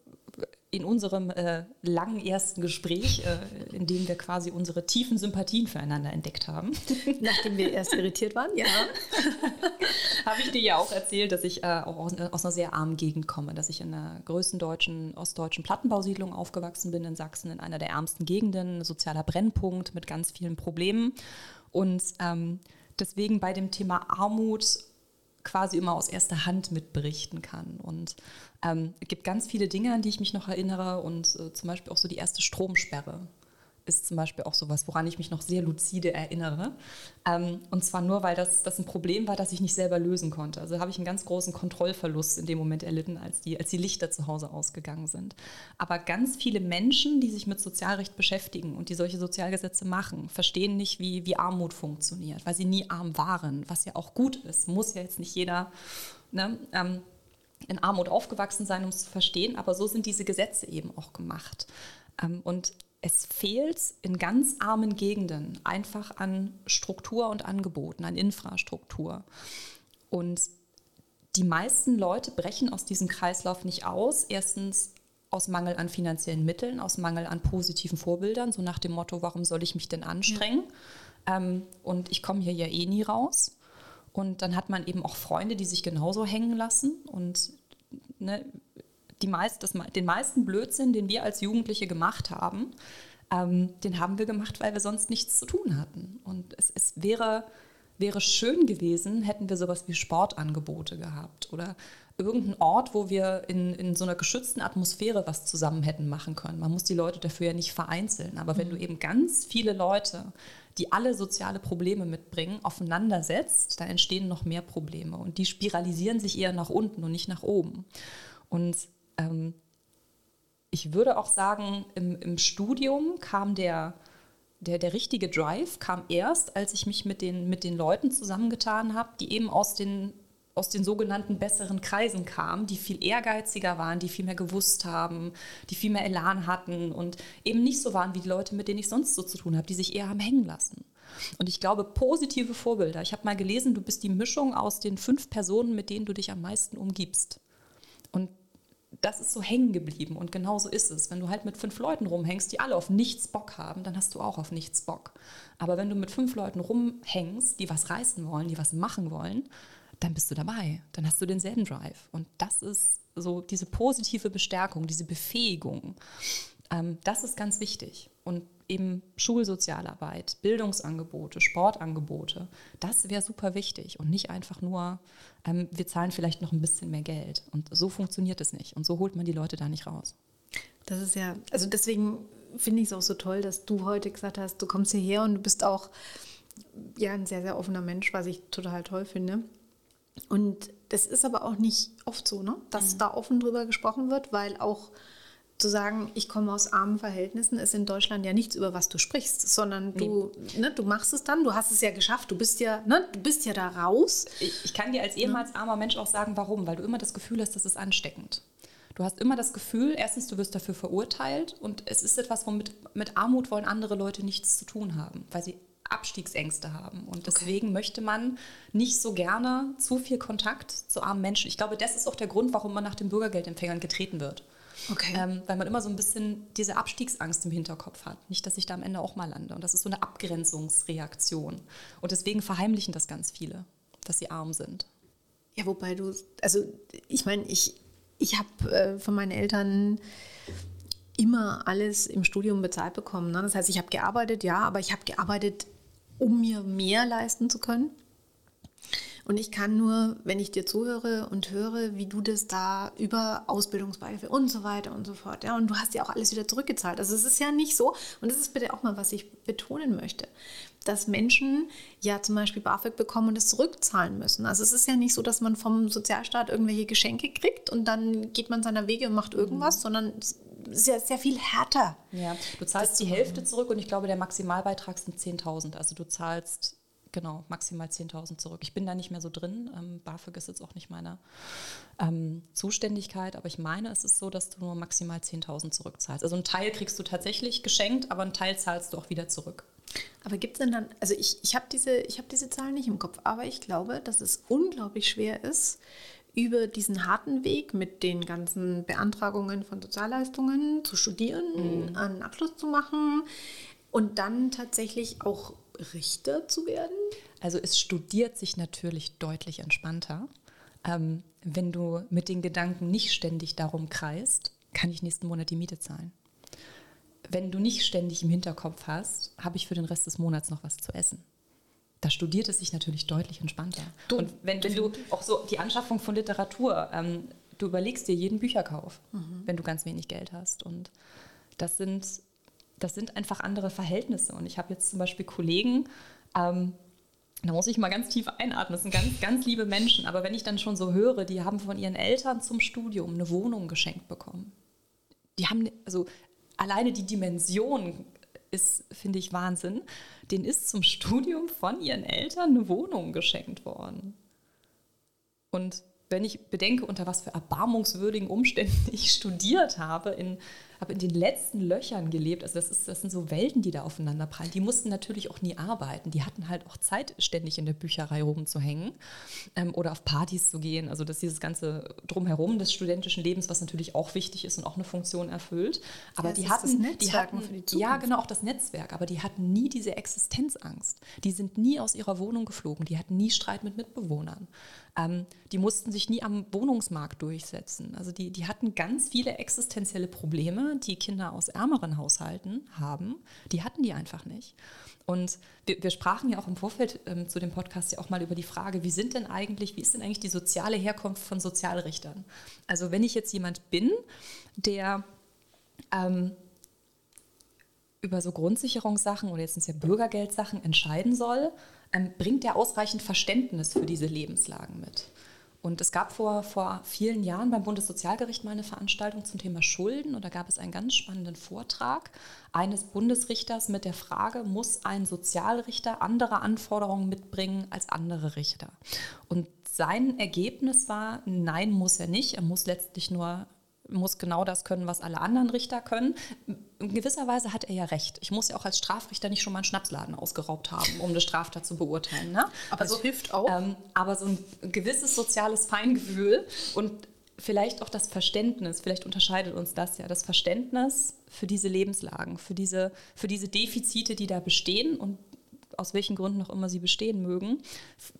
in unserem äh, langen ersten Gespräch, äh, in dem wir quasi unsere tiefen Sympathien füreinander entdeckt haben. Nachdem wir erst irritiert waren, ja. Habe ich dir ja auch erzählt, dass ich äh, auch aus, aus, einer sehr armen Gegend komme, dass ich in der größten deutschen, ostdeutschen Plattenbausiedlung aufgewachsen bin in Sachsen, in einer der ärmsten Gegenden, sozialer Brennpunkt mit ganz vielen Problemen. Und ähm, deswegen bei dem Thema Armut quasi immer aus erster Hand mitberichten kann. Und ähm, es gibt ganz viele Dinge, an die ich mich noch erinnere und äh, zum Beispiel auch so die erste Stromsperre ist zum Beispiel auch sowas, woran ich mich noch sehr lucide erinnere. Ähm, und zwar nur, weil das, das ein Problem war, das ich nicht selber lösen konnte. Also habe ich einen ganz großen Kontrollverlust in dem Moment erlitten, als die, als die Lichter zu Hause ausgegangen sind. Aber ganz viele Menschen, die sich mit Sozialrecht beschäftigen und die solche Sozialgesetze machen, verstehen nicht, wie, wie Armut funktioniert, weil sie nie arm waren, was ja auch gut ist. Muss ja jetzt nicht jeder. Ne, ähm, in Armut aufgewachsen sein, um es zu verstehen, aber so sind diese Gesetze eben auch gemacht. Ähm, und es fehlt in ganz armen Gegenden einfach an Struktur und Angeboten, an Infrastruktur. Und die meisten Leute brechen aus diesem Kreislauf nicht aus. Erstens aus Mangel an finanziellen Mitteln, aus Mangel an positiven Vorbildern, so nach dem Motto, warum soll ich mich denn anstrengen? Ja. Ähm, und ich komme hier ja eh nie raus. Und dann hat man eben auch Freunde, die sich genauso hängen lassen. Und ne, die meist, das, den meisten Blödsinn, den wir als Jugendliche gemacht haben, ähm, den haben wir gemacht, weil wir sonst nichts zu tun hatten. Und es, es wäre, wäre schön gewesen, hätten wir sowas wie Sportangebote gehabt oder irgendeinen Ort, wo wir in, in so einer geschützten Atmosphäre was zusammen hätten machen können. Man muss die Leute dafür ja nicht vereinzeln. Aber mhm. wenn du eben ganz viele Leute, die alle soziale Probleme mitbringen, aufeinander setzt, dann entstehen noch mehr Probleme. Und die spiralisieren sich eher nach unten und nicht nach oben. Und ähm, ich würde auch sagen, im, im Studium kam der, der, der richtige Drive, kam erst, als ich mich mit den, mit den Leuten zusammengetan habe, die eben aus den, aus den sogenannten besseren Kreisen kamen, die viel ehrgeiziger waren, die viel mehr gewusst haben, die viel mehr Elan hatten und eben nicht so waren wie die Leute, mit denen ich sonst so zu tun habe, die sich eher haben hängen lassen. Und ich glaube, positive Vorbilder. Ich habe mal gelesen, du bist die Mischung aus den fünf Personen, mit denen du dich am meisten umgibst. Und das ist so hängen geblieben und genau so ist es. Wenn du halt mit fünf Leuten rumhängst, die alle auf nichts Bock haben, dann hast du auch auf nichts Bock. Aber wenn du mit fünf Leuten rumhängst, die was reißen wollen, die was machen wollen, dann bist du dabei. Dann hast du denselben Drive. Und das ist so diese positive Bestärkung, diese Befähigung. Ähm, das ist ganz wichtig. Und eben Schulsozialarbeit, Bildungsangebote, Sportangebote, das wäre super wichtig und nicht einfach nur, ähm, wir zahlen vielleicht noch ein bisschen mehr Geld. Und so funktioniert es nicht und so holt man die Leute da nicht raus. Das ist ja, also deswegen finde ich es auch so toll, dass du heute gesagt hast, du kommst hierher und du bist auch ja, ein sehr, sehr offener Mensch, was ich total toll finde. Und das ist aber auch nicht oft so, ne? dass mhm. da offen drüber gesprochen wird, weil auch zu sagen, ich komme aus armen Verhältnissen, ist in Deutschland ja nichts, über was du sprichst, sondern du, nee. ne, du machst es dann, du hast es ja geschafft, du bist ja, ne, du bist ja da raus. Ich, kann dir als ehemals armer Mensch auch sagen, warum, weil du immer das Gefühl hast, das ist ansteckend. Du hast immer das Gefühl, erstens, du wirst dafür verurteilt und es ist etwas, womit mit Armut wollen andere Leute nichts zu tun haben, weil sie Abstiegsängste haben. Und deswegen okay. möchte man nicht so gerne zu viel Kontakt zu armen Menschen. Ich glaube, das ist auch der Grund, warum man nach den Bürgergeldempfängern getreten wird. Okay. Ähm, weil man immer so ein bisschen diese Abstiegsangst im Hinterkopf hat. Nicht, dass ich da am Ende auch mal lande. Und das ist so eine Abgrenzungsreaktion. Und deswegen verheimlichen das ganz viele, dass sie arm sind. Ja, wobei du, also ich meine, ich, ich habe äh, von meinen Eltern immer alles im Studium bezahlt bekommen. Ne? Das heißt, ich habe gearbeitet, ja, aber ich habe gearbeitet, um mir mehr leisten zu können. Und ich kann nur, wenn ich dir zuhöre und höre, wie du das da über Ausbildungsbeihilfe und so weiter und so fort, ja, und du hast ja auch alles wieder zurückgezahlt. Also es ist ja nicht so, und das ist bitte auch mal, was ich betonen möchte, dass Menschen ja zum Beispiel BAföG bekommen und es zurückzahlen müssen. Also es ist ja nicht so, dass man vom Sozialstaat irgendwelche Geschenke kriegt und dann geht man seiner Wege und macht irgendwas, mhm. sondern sehr, sehr viel härter. Ja, du zahlst die Hälfte zurück und ich glaube, der Maximalbeitrag sind 10.000. Also du zahlst genau maximal 10.000 zurück. Ich bin da nicht mehr so drin. Ähm, BAföG ist jetzt auch nicht meine ähm, Zuständigkeit, aber ich meine, es ist so, dass du nur maximal 10.000 zurückzahlst. Also einen Teil kriegst du tatsächlich geschenkt, aber einen Teil zahlst du auch wieder zurück. Aber gibt es denn dann, also ich, ich habe diese, hab diese Zahlen nicht im Kopf, aber ich glaube, dass es unglaublich schwer ist, über diesen harten Weg mit den ganzen Beantragungen von Sozialleistungen zu studieren, mhm. einen Abschluss zu machen und dann tatsächlich auch Richter zu werden? Also es studiert sich natürlich deutlich entspannter. Ähm, wenn du mit den Gedanken nicht ständig darum kreist, kann ich nächsten Monat die Miete zahlen. Wenn du nicht ständig im Hinterkopf hast, habe ich für den Rest des Monats noch was zu essen da studiert es sich natürlich deutlich entspannter. Du, und wenn, wenn, du auch so die Anschaffung von Literatur, ähm, du überlegst dir jeden Bücherkauf, mhm. wenn du ganz wenig Geld hast. Und das sind, das sind einfach andere Verhältnisse. Und ich habe jetzt zum Beispiel Kollegen, ähm, da muss ich mal ganz tief einatmen. Das sind ganz, ganz liebe Menschen. Aber wenn ich dann schon so höre, die haben von ihren Eltern zum Studium eine Wohnung geschenkt bekommen. Die haben, also alleine die Dimension ist, finde ich, Wahnsinn. Den ist zum Studium von ihren Eltern eine Wohnung geschenkt worden. Und wenn ich bedenke, unter was für erbarmungswürdigen Umständen ich studiert habe, in habe in den letzten Löchern gelebt. Also das, ist, das sind so Welten, die da aufeinander prallen. Die mussten natürlich auch nie arbeiten. Die hatten halt auch Zeit, ständig in der Bücherei rumzuhängen ähm, oder auf Partys zu gehen. Also dass dieses ganze Drumherum des studentischen Lebens, was natürlich auch wichtig ist und auch eine Funktion erfüllt. Aber ja, die, hatten, die hatten, die ja genau, auch das Netzwerk, aber die hatten nie diese Existenzangst. Die sind nie aus ihrer Wohnung geflogen. Die hatten nie Streit mit Mitbewohnern. Ähm, die mussten sich nie am Wohnungsmarkt durchsetzen. Also die, die hatten ganz viele existenzielle Die Kinder aus ärmeren Haushalten haben. Die hatten die einfach nicht. Und wir, wir sprachen ja auch im Vorfeld ähm, zu dem Podcast ja auch mal über die Frage, wie sind denn eigentlich, wie ist denn eigentlich die soziale Herkunft von Sozialrichtern? Also wenn ich jetzt jemand bin, der ähm, über so Grundsicherungssachen oder jetzt sind es ja Bürgergeldsachen entscheiden soll, ähm, bringt er ausreichend Verständnis für diese Lebenslagen mit. Und es gab vor, vor vielen Jahren beim Bundessozialgericht mal eine Veranstaltung zum Thema Schulden und da gab es einen ganz spannenden Vortrag eines Bundesrichters mit der Frage, muss ein Sozialrichter andere Anforderungen mitbringen als andere Richter? Und sein Ergebnis war, nein, muss er nicht. Er muss letztlich nur muss genau das können, was alle anderen Richter können. In gewisser Weise hat er ja recht. Ich muss ja auch als Strafrichter nicht schon mal einen Schnapsladen ausgeraubt haben, um eine Straftat zu beurteilen. Ne? Aber also, es hilft auch. Ähm, aber so ein gewisses soziales Feingefühl und vielleicht auch das Verständnis, vielleicht unterscheidet uns das ja, das Verständnis für diese Lebenslagen, für diese, für diese Defizite, die da bestehen und aus welchen Gründen auch immer sie bestehen mögen.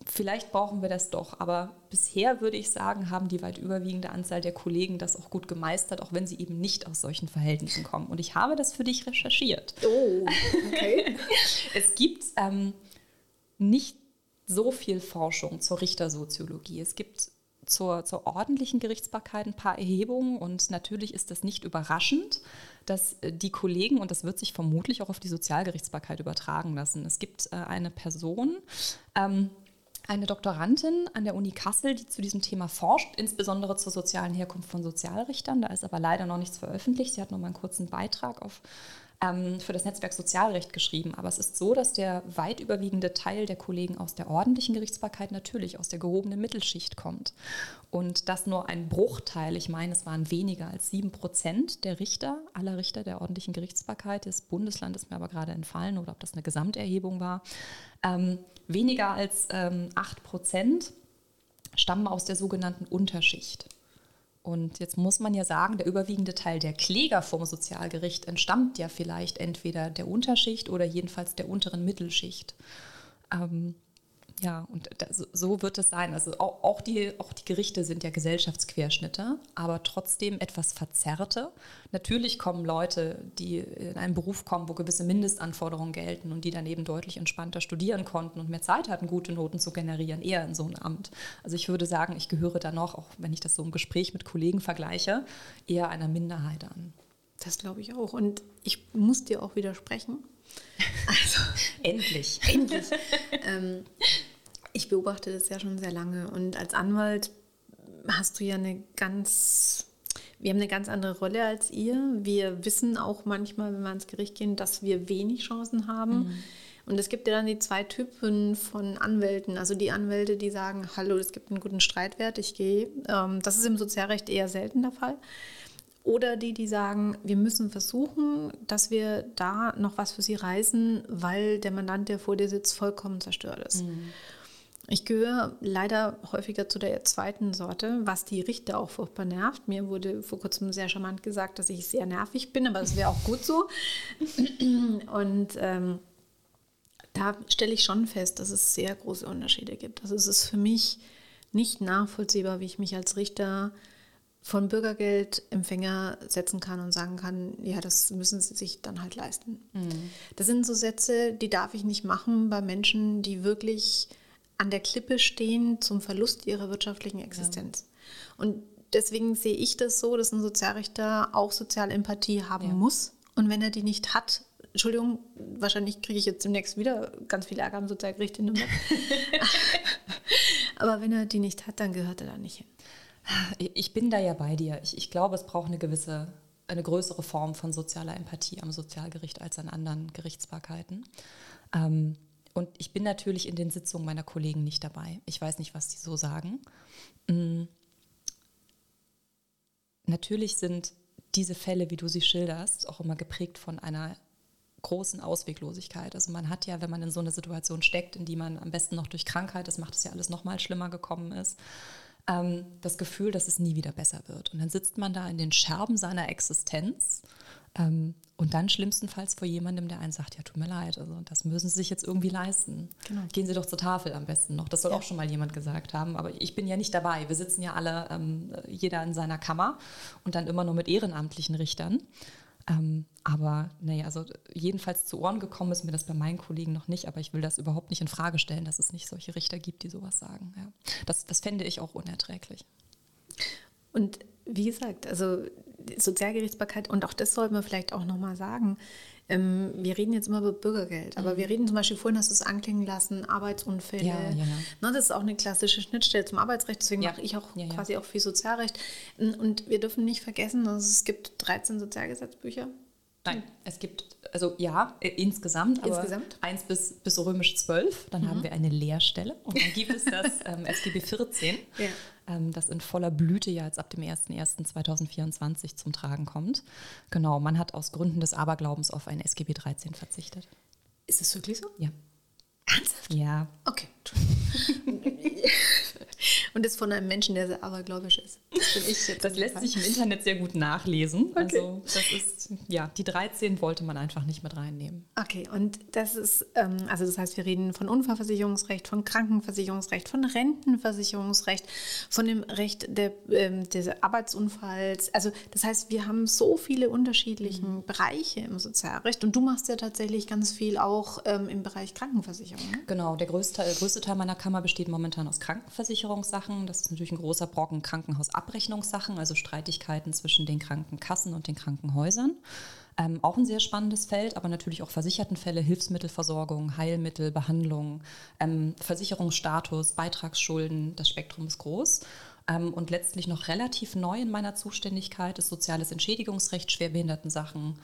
Vielleicht brauchen wir das doch, aber bisher würde ich sagen, haben die weit überwiegende Anzahl der Kollegen das auch gut gemeistert, auch wenn sie eben nicht aus solchen Verhältnissen kommen. Und ich habe das für dich recherchiert. Oh, okay. es gibt ähm, nicht so viel Forschung zur Richtersoziologie. Es gibt zur, zur ordentlichen Gerichtsbarkeit ein paar Erhebungen und natürlich ist das nicht überraschend, dass äh, die Kollegen, und das wird sich vermutlich auch auf die Sozialgerichtsbarkeit übertragen lassen. Es gibt äh, eine Person, ähm, eine Doktorandin an der Uni Kassel, die zu diesem Thema forscht, insbesondere zur sozialen Herkunft von Sozialrichtern. Da ist aber leider noch nichts veröffentlicht. Sie hat noch mal einen kurzen Beitrag auf ähm, für das Netzwerk Sozialrecht geschrieben. Aber es ist so, dass der weit überwiegende Teil der Kollegen aus der ordentlichen Gerichtsbarkeit natürlich aus der gehobenen Mittelschicht kommt. Und dass nur ein Bruchteil, ich meine, es waren weniger als sieben Prozent der Richter, aller Richter der ordentlichen Gerichtsbarkeit des Bundeslandes, mir aber gerade entfallen, oder ob das eine Gesamterhebung war, ähm, weniger als ähm, acht Prozent stammen aus der sogenannten Unterschicht. Und jetzt muss man ja sagen, der überwiegende Teil der Kläger vom Sozialgericht entstammt ja vielleicht entweder der Unterschicht oder jedenfalls der unteren Mittelschicht. Ähm, ja, und das, so wird es sein. Also auch, auch, die, auch die Gerichte sind ja Gesellschaftsquerschnitte, aber trotzdem etwas verzerrte. Natürlich kommen Leute, die in einen Beruf kommen, wo gewisse Mindestanforderungen gelten und die dann eben deutlich entspannter studieren konnten und mehr Zeit hatten, gute Noten zu generieren, eher in so ein Amt. Also ich würde sagen, ich gehöre da noch, auch wenn ich das so im Gespräch mit Kollegen vergleiche, eher einer Minderheit an. Das glaube ich auch. Und ich muss dir auch widersprechen. Also, endlich. Endlich. ähm, ich beobachte das ja schon sehr lange und als Anwalt hast du ja eine ganz, wir haben eine ganz andere Rolle als ihr. Wir wissen auch manchmal, wenn wir ans Gericht gehen, dass wir wenig Chancen haben. Mhm. Und es gibt ja dann die zwei Typen von Anwälten. Also die Anwälte, die sagen, hallo, es gibt einen guten Streitwert, ich gehe. Ähm, das ist im Sozialrecht eher selten der Fall. Oder die, die sagen, wir müssen versuchen, dass wir da noch was für sie reißen, weil der Mandant, der vor dir sitzt, vollkommen zerstört ist. Mhm. Ich gehöre leider häufiger zu der zweiten Sorte, was die Richter auch furchtbar nervt. Mir wurde vor kurzem sehr charmant gesagt, dass ich sehr nervig bin, aber das wäre auch gut so. Und ähm, da stelle ich schon fest, dass es sehr große Unterschiede gibt. Also es ist für mich nicht nachvollziehbar, wie ich mich als Richter von Bürgergeldempfänger setzen kann und sagen kann, ja, das müssen sie sich dann halt leisten. Mhm. Das sind so Sätze, die darf ich nicht machen bei Menschen, die wirklich an der Klippe stehen zum Verlust ihrer wirtschaftlichen Existenz. Ja. Und deswegen sehe ich das so, dass ein Sozialrichter auch Sozialempathie haben ja. muss. Und wenn er die nicht hat, Entschuldigung, wahrscheinlich kriege ich jetzt demnächst wieder ganz viel Ärger am Sozialgericht in Nürnberg. Aber wenn er die nicht hat, dann gehört er da nicht hin. Ich bin da ja bei dir. Ich, ich glaube, es braucht eine gewisse, eine größere Form von sozialer Empathie am Sozialgericht als an anderen Gerichtsbarkeiten. Ähm, und ich bin natürlich in den Sitzungen meiner Kollegen nicht dabei. Ich weiß nicht, was die so sagen. Mhm. Natürlich sind diese Fälle, wie du sie schilderst, auch immer geprägt von einer großen Ausweglosigkeit. Also man hat ja, wenn man in so einer Situation steckt, in die man am besten noch durch Krankheit, das macht es ja alles noch mal schlimmer gekommen ist, ähm, das Gefühl, dass es nie wieder besser wird. Und dann sitzt man da in den Scherben seiner Existenz ähm, und dann schlimmstenfalls vor jemandem, der einen sagt, ja, tut mir leid, also das müssen Sie sich jetzt irgendwie leisten. Genau. Gehen Sie doch zur Tafel am besten noch. Das soll ja. auch schon mal jemand gesagt haben. Aber ich bin ja nicht dabei. Wir sitzen ja alle, ähm, jeder in seiner Kammer und dann immer nur mit ehrenamtlichen Richtern. Ähm, aber naja, also jedenfalls zu Ohren gekommen ist mir das bei meinen Kollegen noch nicht, aber ich will das überhaupt nicht in Frage stellen, dass es nicht solche Richter gibt, die sowas sagen. Ja. Das, das fände ich auch unerträglich. Und wie gesagt, also Sozialgerichtsbarkeit, und auch das sollten wir vielleicht auch nochmal sagen, ähm, wir reden jetzt immer über Bürgergeld, aber mhm. wir reden zum Beispiel, vorhin hast du es anklingen lassen, Arbeitsunfälle. Ja, ja. Na, das ist auch eine klassische Schnittstelle zum Arbeitsrecht, deswegen ja. mache ich auch quasi auch viel Sozialrecht. Und wir dürfen nicht vergessen, dass es gibt 13 Sozialgesetzbücher. Nein, es gibt, also ja, äh, insgesamt, aber insgesamt? 1 bis, bis römisch 12, dann mhm. haben wir eine Leerstelle und dann gibt es das ähm, SGB 14. Ja ähm, das in voller Blüte ja jetzt ab dem 01.01.2024 zum Tragen kommt. Genau, man hat aus Gründen des Aberglaubens auf ein SGB 13 verzichtet. Ist es wirklich so? Ja. Ernsthaft? Ja. Okay. Und das von einem Menschen, der sehr abergläubisch ist. Das, das lässt sich im Internet sehr gut nachlesen. Okay. Also das ist, ja, die 13 wollte man einfach nicht mit reinnehmen. Okay, und das ist, ähm, also das heißt, wir reden von Unfallversicherungsrecht, von Krankenversicherungsrecht, von Rentenversicherungsrecht, von dem Recht der, ähm, des Arbeitsunfalls. Also das heißt, wir haben so viele unterschiedliche mhm. Bereiche im Sozialrecht und du machst ja tatsächlich ganz viel auch ähm, im Bereich Krankenversicherung. Ne? Genau, der größte, der größte Teil meiner Kammer besteht momentan aus Krankenversicherungssachen. Das ist natürlich ein großer Brocken Krankenhausabrechnungssachen, also Streitigkeiten zwischen den Krankenkassen und den Krankenhäusern. Ähm, auch ein sehr spannendes Feld, aber natürlich auch Versichertenfälle, Hilfsmittelversorgung, Heilmittel, Behandlung, ähm, Versicherungsstatus, Beitragsschulden. Das Spektrum ist groß. Ähm, und letztlich noch relativ neu in meiner Zuständigkeit ist soziales Entschädigungsrecht, Schwerbehindertensachen,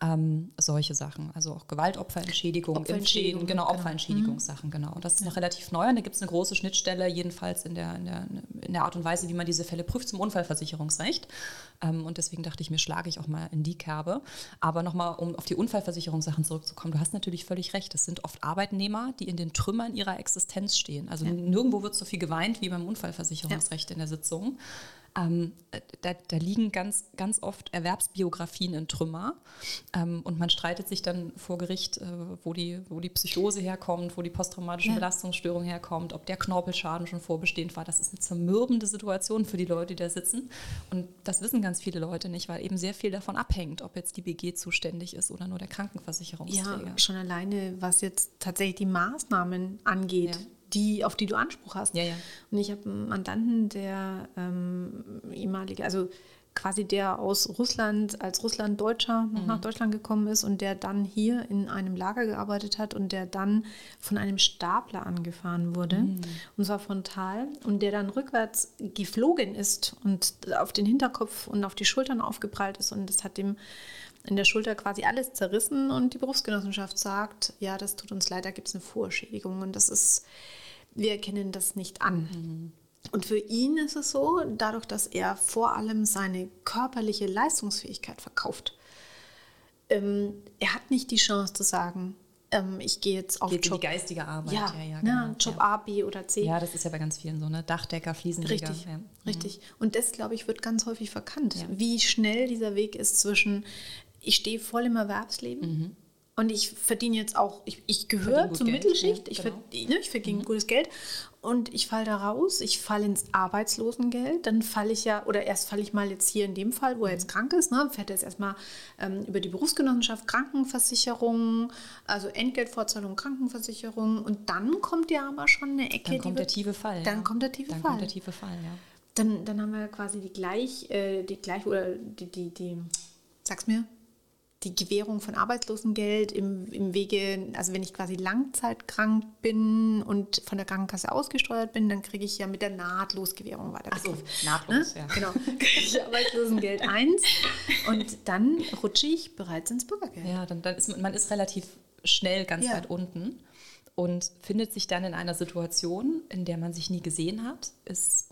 ähm, solche Sachen, also auch Gewaltopferentschädigung, Opferentschädigung, Impfschäden, genau, genau, Opferentschädigungssachen, genau. Und das ist noch relativ neu und da gibt es eine große Schnittstelle, jedenfalls in der, in, der, in der Art und Weise, wie man diese Fälle prüft zum Unfallversicherungsrecht. Ähm, und deswegen dachte ich mir, schlage ich auch mal in die Kerbe. Aber nochmal, um auf die Unfallversicherungssachen zurückzukommen, du hast natürlich völlig recht, es sind oft Arbeitnehmer, die in den Trümmern ihrer Existenz stehen. Also ja. nirgendwo wird so viel geweint wie beim Unfallversicherungsrecht ja. in der Sitzung. Ähm, da, da, liegen ganz, ganz oft Erwerbsbiografien in Trümmer ähm, und man streitet sich dann vor Gericht, äh, wo, die, wo die Psychose herkommt, wo die posttraumatische ja. Belastungsstörung herkommt, ob der Knorpelschaden schon vorbestehend war. Das ist eine zermürbende Situation für die Leute, die da sitzen. Und das wissen ganz viele Leute nicht, weil eben sehr viel davon abhängt, ob jetzt die BG zuständig ist oder nur der Krankenversicherungsträger. Ja, schon alleine, was jetzt tatsächlich die Maßnahmen angeht. Ja die, auf die du Anspruch hast. Ja, ja. Und ich habe einen Mandanten, der ähm, ehemalige, also quasi der aus Russland als Russlanddeutscher mhm. nach Deutschland gekommen ist und der dann hier in einem Lager gearbeitet hat und der dann von einem Stapler angefahren wurde, mhm. und zwar frontal, und der dann rückwärts geflogen ist und auf den Hinterkopf und auf die Schultern aufgeprallt ist und das hat dem in der Schulter quasi alles zerrissen und die Berufsgenossenschaft sagt, ja, das tut uns leid, da gibt es eine Vorschädigung und das ist wir erkennen das nicht an. Mhm. Und für ihn ist es so, dadurch, dass er vor allem seine körperliche Leistungsfähigkeit verkauft, ähm, er hat nicht die Chance zu sagen, ähm, ich gehe jetzt auf Geht Job. die geistige Arbeit. Ja, ja, ja ne, genau. Job ja. A, B oder C. Ja, das ist ja bei ganz vielen so, ne? Dachdecker, Fliesenleger. Richtig, ja. richtig. Und das, glaube ich, wird ganz häufig verkannt, wie schnell dieser Weg ist zwischen, ich stehe voll im Erwerbsleben, mhm und ich verdiene jetzt auch, ich, ich gehöre zur Geld, Mittelschicht, ja, ich, genau. verdiene, ich verdiene mhm. gutes Geld und ich falle da raus, ich falle ins Arbeitslosengeld, dann falle ich ja, oder erst falle ich mal jetzt hier in dem Fall, wo er jetzt krank ist, ne, fährt er jetzt erstmal ähm, über die Berufsgenossenschaft Krankenversicherung, also Entgeltvorzahlung Krankenversicherung und dann kommt ja aber schon eine Ecke. Dann kommt der tiefe Fall. Dann ja. kommt der tiefe dann Fall. Kommt der tiefe Fall, ja. Dann, dann haben wir quasi die gleich, äh, die gleich, oder die, die, die, sag's mir, die Gewährung von Arbeitslosengeld im, im Wege, also wenn ich quasi langzeitkrank bin und von der Krankenkasse ausgesteuert bin, dann kriege ich ja mit der Nahtlosgewährung weiter. Ach so, nahtlos, ne? ja. Genau, kriege ich Arbeitslosengeld 1 und dann rutsche ich bereits ins Bürgergeld. Ja, dann, dann ist man, man ist relativ schnell ganz ja. weit unten und findet sich dann in einer Situation, in der man sich nie gesehen hat, ist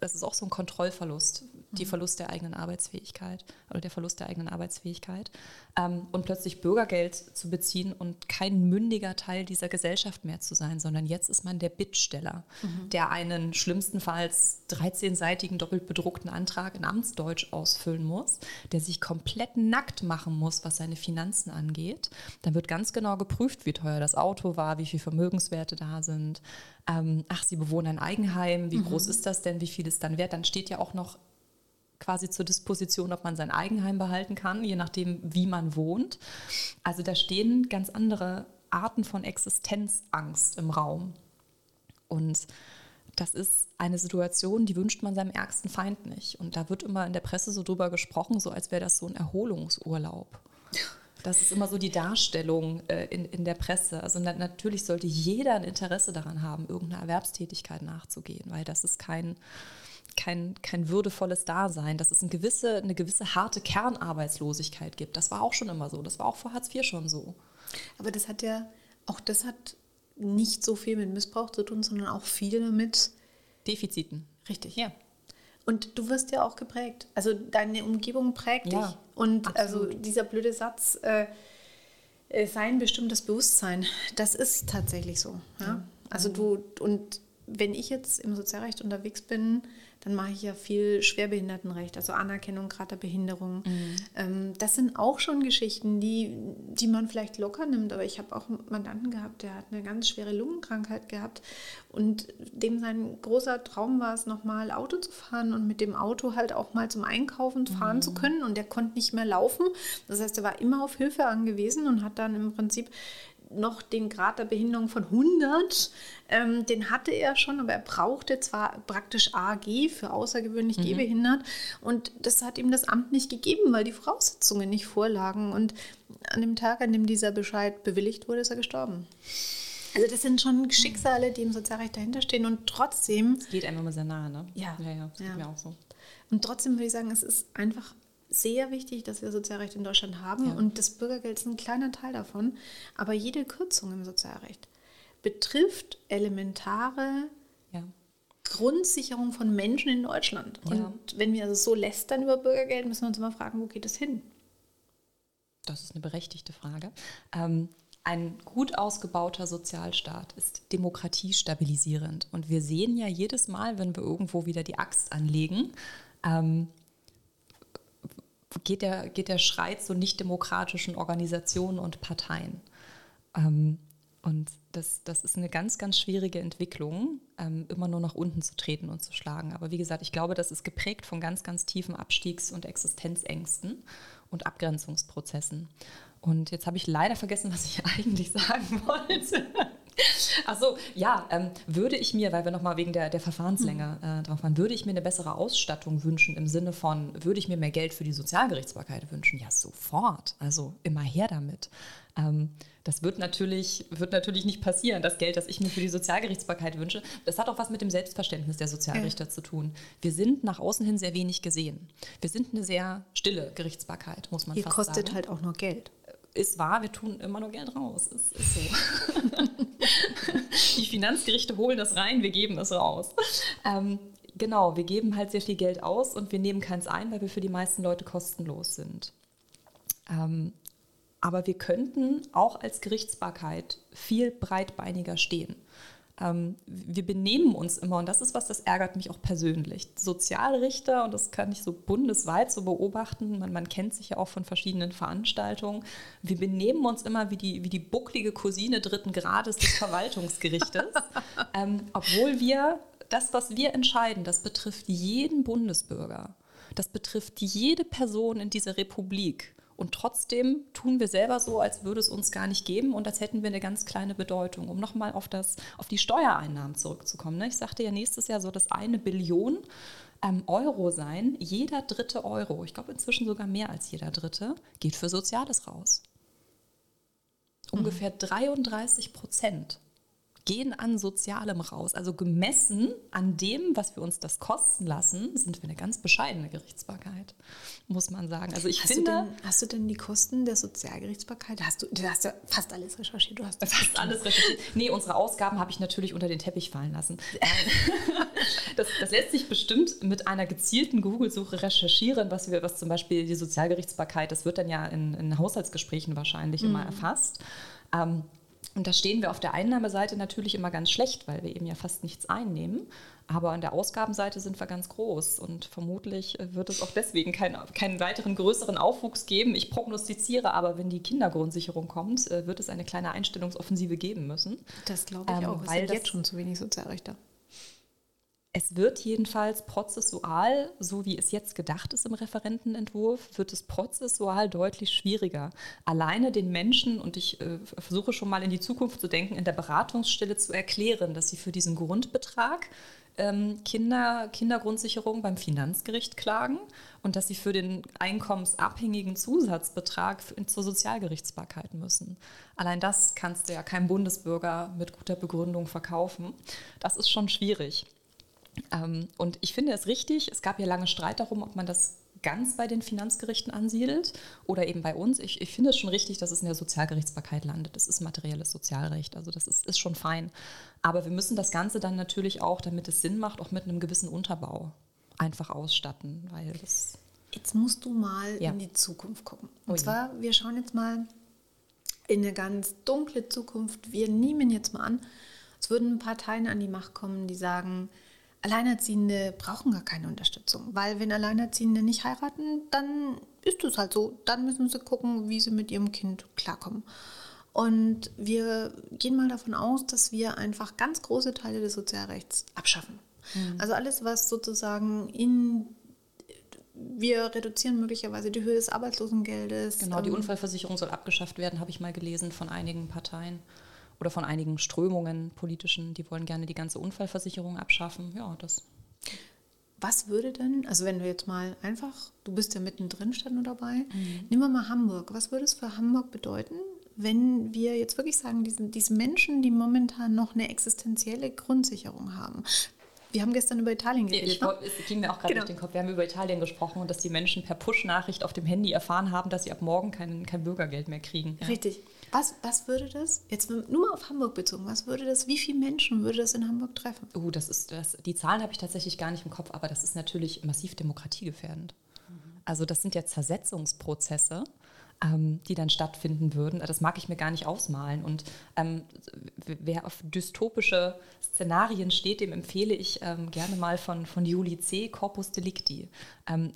das ist auch so ein Kontrollverlust die mhm. Verlust der eigenen Arbeitsfähigkeit oder der Verlust der eigenen Arbeitsfähigkeit ähm, und plötzlich Bürgergeld zu beziehen und kein mündiger Teil dieser Gesellschaft mehr zu sein, sondern jetzt ist man der Bittsteller, mhm. der einen schlimmstenfalls 13-seitigen doppelt bedruckten Antrag in Amtsdeutsch ausfüllen muss, der sich komplett nackt machen muss, was seine Finanzen angeht. Dann wird ganz genau geprüft, wie teuer das Auto war, wie viele Vermögenswerte da sind. Ähm, ach, Sie bewohnen ein Eigenheim, wie mhm. groß ist das denn, wie viel ist dann wert? Dann steht ja auch noch quasi zur Disposition, ob man sein Eigenheim behalten kann, je nachdem, wie man wohnt. Also da stehen ganz andere Arten von Existenzangst im Raum. Und das ist eine Situation, die wünscht man seinem ärgsten Feind nicht. Und da wird immer in der Presse so drüber gesprochen, so als wäre das so ein Erholungsurlaub. Das ist immer so die Darstellung äh, in, in der Presse. Also na, natürlich sollte jeder ein Interesse daran haben, irgendeiner Erwerbstätigkeit nachzugehen, weil das ist kein, kein, kein würdevolles Dasein, dass es eine gewisse, eine gewisse harte Kernarbeitslosigkeit gibt. Das war auch schon immer so. Das war auch vor Hartz IV schon so. Aber das hat ja, auch das hat nicht so viel mit Missbrauch zu tun, sondern auch viel mit Defiziten. Richtig. Ja. Und du wirst ja auch geprägt. Also deine Umgebung prägt ja, dich. Und also absolut. also dieser blöde Satz, äh, äh, sein bestimmtes Bewusstsein, das ist tatsächlich so. Ja? ja. Also du, und wenn ich jetzt im Sozialrecht unterwegs bin, dann mache ich ja viel Schwerbehindertenrecht, also Anerkennung gerade der Behinderung. Mhm. Ähm, das sind auch schon Geschichten, die, die man vielleicht locker nimmt, aber ich habe auch einen Mandanten gehabt, der hat eine ganz schwere Lungenkrankheit gehabt und dem sein großer Traum war es, nochmal Auto zu fahren und mit dem Auto halt auch mal zum Einkaufen fahren mhm. zu können und der konnte nicht mehr laufen. Das heißt, er war immer auf Hilfe angewiesen und hat dann im Prinzip noch den Grad der Behinderung von 100. Ähm, den hatte er schon, aber er brauchte zwar praktisch AG für außergewöhnlich mhm. gehbehindert und das hat ihm das Amt nicht gegeben, weil die Voraussetzungen nicht vorlagen. Und an dem Tag, an dem dieser Bescheid bewilligt wurde, ist er gestorben. Also das sind schon Schicksale, die im Sozialrecht dahinter stehen und trotzdem... Es geht einem immer sehr nahe, ne? Ja. Ja, ja, das ja. mir auch so. Und trotzdem würde ich sagen, es ist einfach sehr wichtig, dass wir Sozialrecht in Deutschland haben ja. und das Bürgergeld ist ein kleiner Teil davon. Aber jede Kürzung im Sozialrecht betrifft elementare ja. Grundsicherung von Menschen in Deutschland. Ja. Und wenn wir also so lästern über Bürgergeld, müssen wir uns immer fragen, wo geht es hin? Das ist eine berechtigte Frage. Ähm, ein gut ausgebauter Sozialstaat ist demokratiestabilisierend. Und wir sehen ja jedes Mal, wenn wir irgendwo wieder die Axt anlegen, ähm, geht, der, geht der Schrei zu nicht-demokratischen Organisationen und Parteien. Ähm, und das, das ist eine ganz, ganz schwierige Entwicklung, ähm, immer nur nach unten zu treten und zu schlagen. Aber wie gesagt, ich glaube, das ist geprägt von ganz, ganz tiefen Abstiegs- und Existenzängsten und Abgrenzungsprozessen. Und jetzt habe ich leider vergessen, was ich eigentlich sagen wollte. Achso, ja, ähm, würde ich mir, weil wir nochmal wegen der, der Verfahrenslänge äh, drauf waren, würde ich mir eine bessere Ausstattung wünschen im Sinne von, würde ich mir mehr Geld für die Sozialgerichtsbarkeit wünschen? Ja, sofort. Also immer her damit. Ähm, das wird natürlich, wird natürlich nicht passieren, das Geld, das ich mir für die Sozialgerichtsbarkeit wünsche. Das hat auch was mit dem Selbstverständnis der Sozialrichter ja. zu tun. Wir sind nach außen hin sehr wenig gesehen. Wir sind eine sehr stille Gerichtsbarkeit, muss man Ihr fast sagen. kostet halt auch nur Geld ist wahr, wir tun immer nur Geld raus. Ist, ist so. die Finanzgerichte holen das rein, wir geben es raus. Ähm, genau, wir geben halt sehr viel Geld aus und wir nehmen keins ein, weil wir für die meisten Leute kostenlos sind. Ähm, aber wir könnten auch als Gerichtsbarkeit viel breitbeiniger stehen. Ähm, wir benehmen uns immer, und das ist was, das ärgert mich auch persönlich. Sozialrichter, und das kann ich so bundesweit so beobachten, man, man kennt sich ja auch von verschiedenen Veranstaltungen, wir benehmen uns immer wie die, wie die bucklige Cousine dritten Grades des Verwaltungsgerichtes, ähm, obwohl wir das, was wir entscheiden, das betrifft jeden Bundesbürger. Das betrifft jede Person in dieser Republik. Und trotzdem tun wir selber so, als würde es uns gar nicht geben und als hätten wir eine ganz kleine Bedeutung. Um nochmal auf, auf die Steuereinnahmen zurückzukommen. Ne? Ich sagte ja nächstes Jahr so, dass eine Billion ähm, Euro sein, jeder dritte Euro, ich glaube inzwischen sogar mehr als jeder dritte, geht für Soziales raus. Ungefähr 33 Prozent gehen an Sozialem raus. Also gemessen an dem, was wir uns das kosten lassen, sind wir eine ganz bescheidene Gerichtsbarkeit, muss man sagen. Also ich hast finde. Du denn, hast du denn die Kosten der Sozialgerichtsbarkeit? Hast du, du hast ja fast alles recherchiert. Du hast fast alles recherchiert. Nee, unsere Ausgaben habe ich natürlich unter den Teppich fallen lassen. das, das, lässt sich bestimmt mit einer gezielten Google-Suche recherchieren, was wir, was zum Beispiel die Sozialgerichtsbarkeit, das wird dann ja in, in Haushaltsgesprächen wahrscheinlich mhm. immer erfasst. Ähm, und da stehen wir auf der Einnahmeseite natürlich immer ganz schlecht, weil wir eben ja fast nichts einnehmen. Aber an der Ausgabenseite sind wir ganz groß und vermutlich äh, wird es auch deswegen keinen, keinen weiteren größeren Aufwuchs geben. Ich prognostiziere aber, wenn die Kindergrundsicherung kommt, äh, wird es eine kleine Einstellungsoffensive geben müssen. Das glaube ich ähm, auch. Es weil sind jetzt schon zu wenig Sozialrichter. Es wird jedenfalls prozessual, so wie es jetzt gedacht ist im Referentenentwurf, wird es prozessual deutlich schwieriger. Alleine den Menschen, und ich äh, versuche schon mal in die Zukunft zu denken, in der Beratungsstelle zu erklären, dass sie für diesen Grundbetrag ähm, Kinder, Kindergrundsicherung beim Finanzgericht klagen und dass sie für den einkommensabhängigen Zusatzbetrag zur Sozialgerichtsbarkeit müssen. Allein das kannst du ja keinem Bundesbürger mit guter Begründung verkaufen. Das ist schon schwierig. Ähm, und ich finde es richtig, es gab ja lange Streit darum, ob man das ganz bei den Finanzgerichten ansiedelt oder eben bei uns. Ich, ich finde es schon richtig, dass es in der Sozialgerichtsbarkeit landet. Das ist materielles Sozialrecht, also das ist, ist schon fein. Aber wir müssen das Ganze dann natürlich auch, damit es Sinn macht, auch mit einem gewissen Unterbau einfach ausstatten, weil das Jetzt musst du mal ja. in die Zukunft gucken. Und Ui. zwar, wir schauen jetzt mal in eine ganz dunkle Zukunft. Wir nehmen jetzt mal an, es würden Parteien an die Macht kommen, die sagen, Alleinerziehende brauchen gar keine Unterstützung, weil wenn Alleinerziehende nicht heiraten, dann ist es halt so. Dann müssen sie gucken, wie sie mit ihrem Kind klarkommen. Und wir gehen mal davon aus, dass wir einfach ganz große Teile des Sozialrechts abschaffen. Mhm. Also alles, was sozusagen in wir reduzieren möglicherweise die Höhe des Arbeitslosengeldes. Genau, die ähm, Unfallversicherung soll abgeschafft werden, habe ich mal gelesen von einigen Parteien oder von einigen Strömungen politischen, die wollen gerne die ganze Unfallversicherung abschaffen. Ja, das. Was würde denn, also wenn du jetzt mal einfach, du bist ja mittendrin, stand nur dabei, mhm. nehmen wir mal Hamburg. Was würde es für Hamburg bedeuten, wenn wir jetzt wirklich sagen, diesen, diese Menschen, die momentan noch eine existenzielle Grundsicherung haben, wir haben gestern über Italien geredet. Ich, ne? Es ging mir auch gerade genau. durch den Kopf. Wir haben über Italien gesprochen und dass die Menschen per Push-Nachricht auf dem Handy erfahren haben, dass sie ab morgen kein, kein Bürgergeld mehr kriegen. Ja. Richtig. Was, was würde das, jetzt nur auf Hamburg bezogen, was würde das, wie viele Menschen würde das in Hamburg treffen? Uh, das ist, das, die Zahlen habe ich tatsächlich gar nicht im Kopf, aber das ist natürlich massiv demokratiegefährdend. Mhm. Also das sind ja Zersetzungsprozesse ähm, die dann stattfinden würden. Das mag ich mir gar nicht ausmalen. Und ähm, wer auf dystopische Szenarien steht, dem empfehle ich ähm, gerne mal von, von Juli C. Corpus Delicti. Ähm,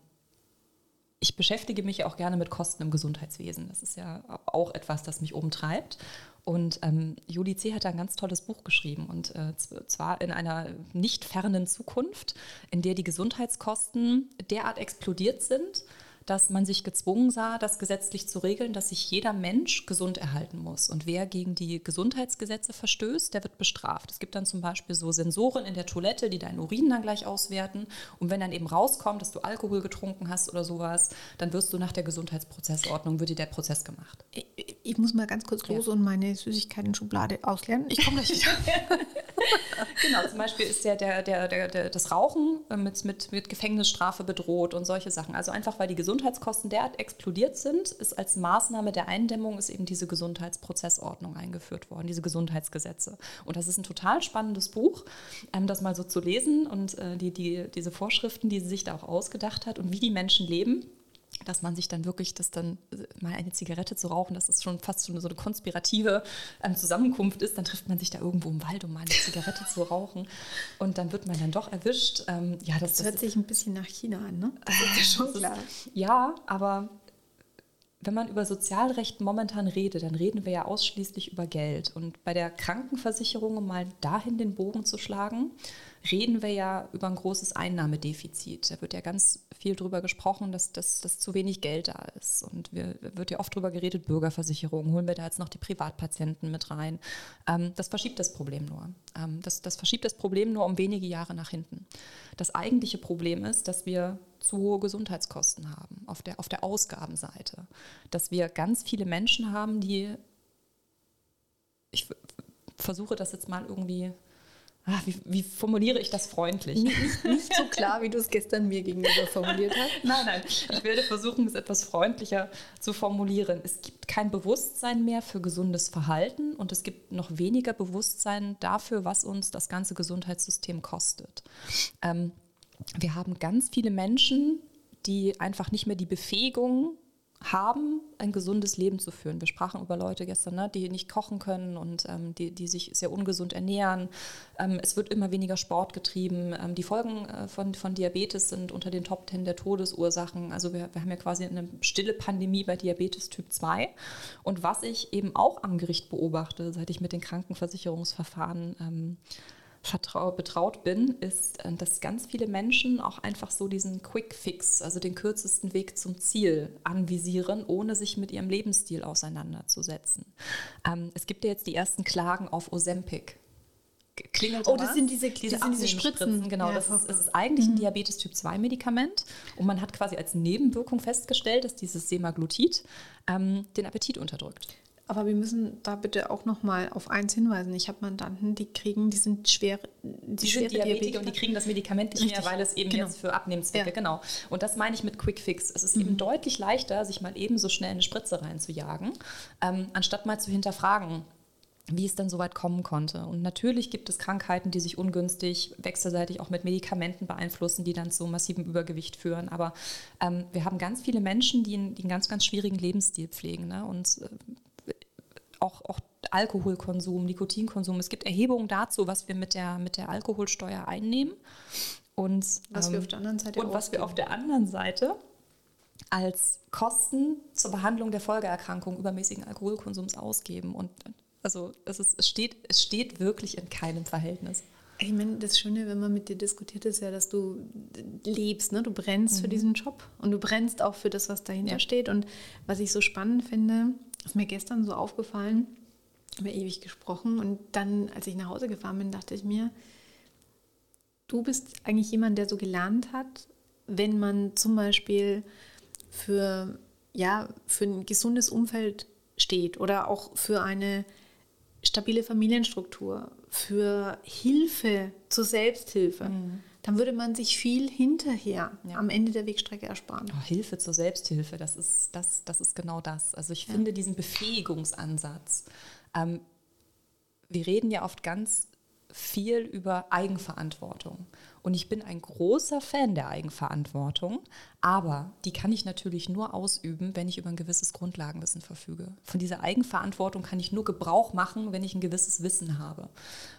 ich beschäftige mich auch gerne mit Kosten im Gesundheitswesen. Das ist ja auch etwas, das mich umtreibt. Und ähm, Juli C. hat ein ganz tolles Buch geschrieben und äh, zwar in einer nicht fernen Zukunft, in der die Gesundheitskosten derart explodiert sind, dass man sich gezwungen sah, das gesetzlich zu regeln, dass sich jeder Mensch gesund erhalten muss. Und wer gegen die Gesundheitsgesetze verstößt, der wird bestraft. Es gibt dann zum Beispiel so Sensoren in der Toilette, die deinen Urin dann gleich auswerten. Und wenn dann eben rauskommt, dass du Alkohol getrunken hast oder sowas, dann wirst du nach der Gesundheitsprozessordnung, wird dir der Prozess gemacht. Ich, ich muss mal ganz kurz los ja. und meine Süßigkeiten-Schublade ausleeren. Ich komme gleich wieder. genau, zum Beispiel ist ja der, der, der, der, das Rauchen mit, mit, mit Gefängnisstrafe bedroht und solche Sachen. Also einfach, weil die Gesundheit Gesundheitskosten derart explodiert sind, ist als Maßnahme der Eindämmung ist eben diese Gesundheitsprozessordnung eingeführt worden, diese Gesundheitsgesetze. Und das ist ein total spannendes Buch, ähm, das mal so zu lesen und äh, die, die, diese Vorschriften, die sie sich da auch ausgedacht hat und wie die Menschen leben dass man sich dann wirklich, das dann äh, mal eine Zigarette zu rauchen, dass es schon fast schon so eine konspirative ähm, Zusammenkunft ist, dann trifft man sich da irgendwo im Wald, um mal eine Zigarette zu rauchen und dann wird man dann doch erwischt. Ähm, ja, das, das hört das, sich ein bisschen nach China an, ne? Das ist ja schon klar. Ist, ja, aber wenn man über Sozialrecht momentan redet, dann reden wir ja ausschließlich über Geld. Und bei der Krankenversicherung, um mal dahin den Bogen zu schlagen, reden wir ja über ein großes Einnahmedefizit. Da wird ja ganz viel darüber gesprochen, dass, dass, dass zu wenig Geld da ist. Und wir, wird ja oft darüber geredet, Bürgerversicherung, holen wir da jetzt noch die Privatpatienten mit rein. Ähm, das verschiebt das Problem nur. Ähm, das, das verschiebt das Problem nur um wenige Jahre nach hinten. Das eigentliche Problem ist, dass wir zu hohe Gesundheitskosten haben auf der, auf der Ausgabenseite. Dass wir ganz viele Menschen haben, die, ich versuche das jetzt mal irgendwie Ach, wie, wie, formuliere ich das freundlich? Nicht, nicht so klar, wie du es gestern mir gegenüber formuliert hast. Nein, nein. Ich werde versuchen, es etwas freundlicher zu formulieren. Es gibt kein Bewusstsein mehr für gesundes Verhalten und es gibt noch weniger Bewusstsein dafür, was uns das ganze Gesundheitssystem kostet. Ähm, wir haben ganz viele Menschen, die einfach nicht mehr die Befähigung haben, ein gesundes Leben zu führen. Wir sprachen über Leute gestern, ne, die nicht kochen können und ähm, die, die sich sehr ungesund ernähren. Ähm, es wird immer weniger Sport getrieben. Ähm, die Folgen äh, von, von Diabetes sind unter den Top Ten der Todesursachen. Also wir, wir haben ja quasi eine stille Pandemie bei Diabetes Typ 2. Und was ich eben auch am Gericht beobachte, seit ich mit den Krankenversicherungsverfahren ähm, betraut bin, ist, äh, dass ganz viele Menschen auch einfach so diesen Quick Fix, also den kürzesten Weg zum Ziel, anvisieren, ohne sich mit ihrem Lebensstil auseinanderzusetzen. Ähm, es gibt ja jetzt die ersten Klagen auf Ozempic. Klingelt oh, das was? sind diese, diese, das sind diese Spritzen. Genau, ja, das, ist, das, ist, eigentlich ein mhm. Diabetes Typ 2 Medikament und man hat quasi als Nebenwirkung festgestellt, dass dieses Semaglutid ähm, den Appetit unterdrückt. Aber wir müssen da bitte auch noch mal auf eins hinweisen. Ich habe Mandanten, die kriegen, die sind schwer, die, die sind Diabetiker und die kriegen das Medikament nicht Richtig. mehr, weil es eben genau. jetzt für Abnehmenzwecke, ja. genau. Und das meine ich mit Quick Fix. Es ist mhm. eben deutlich leichter, sich mal eben so schnell eine Spritze reinzujagen, ähm, anstatt mal zu hinterfragen, wie es dann so weit kommen konnte. Und natürlich gibt es Krankheiten, die sich ungünstig wechselseitig auch mit Medikamenten beeinflussen, die dann zu massivem Übergewicht führen. Aber ähm, wir haben ganz viele Menschen, die, einen, die einen ganz, ganz schwierigen Lebensstil pflegen. Ne? Und äh, auch, auch Alkoholkonsum, Nikotinkonsum. Es gibt Erhebungen dazu, was wir mit der, mit der Alkoholsteuer einnehmen. Und was ähm, wir auf der anderen Seite und was wir auf der anderen Seite als Kosten zur Behandlung der Folgeerkrankung übermäßigen Alkoholkonsums ausgeben. Und also es, ist, es, steht, es steht wirklich in keinem Verhältnis. Ich meine, das Schöne, wenn man mit dir diskutiert, ist ja, dass du lebst, ne? du brennst mhm. für diesen Job und du brennst auch für das, was dahinter ja. steht. Und was ich so spannend finde, ist mir gestern so aufgefallen, haben wir ewig gesprochen und dann, als ich nach Hause gefahren bin, dachte ich mir, du bist eigentlich jemand, der so gelernt hat, wenn man zum Beispiel für, ja, für ein gesundes Umfeld steht oder auch für eine stabile Familienstruktur, für Hilfe zur Selbsthilfe. Mhm dann würde man sich viel hinterher ja. am Ende der Wegstrecke ersparen. Oh, Hilfe zur Selbsthilfe, das ist, das, das ist genau das. Also ich ja. finde diesen Befähigungsansatz. Ähm, wir reden ja oft ganz viel über Eigenverantwortung. Und ich bin ein großer Fan der Eigenverantwortung, aber die kann ich natürlich nur ausüben, wenn ich über ein gewisses Grundlagenwissen verfüge. Von dieser Eigenverantwortung kann ich nur Gebrauch machen, wenn ich ein gewisses Wissen habe.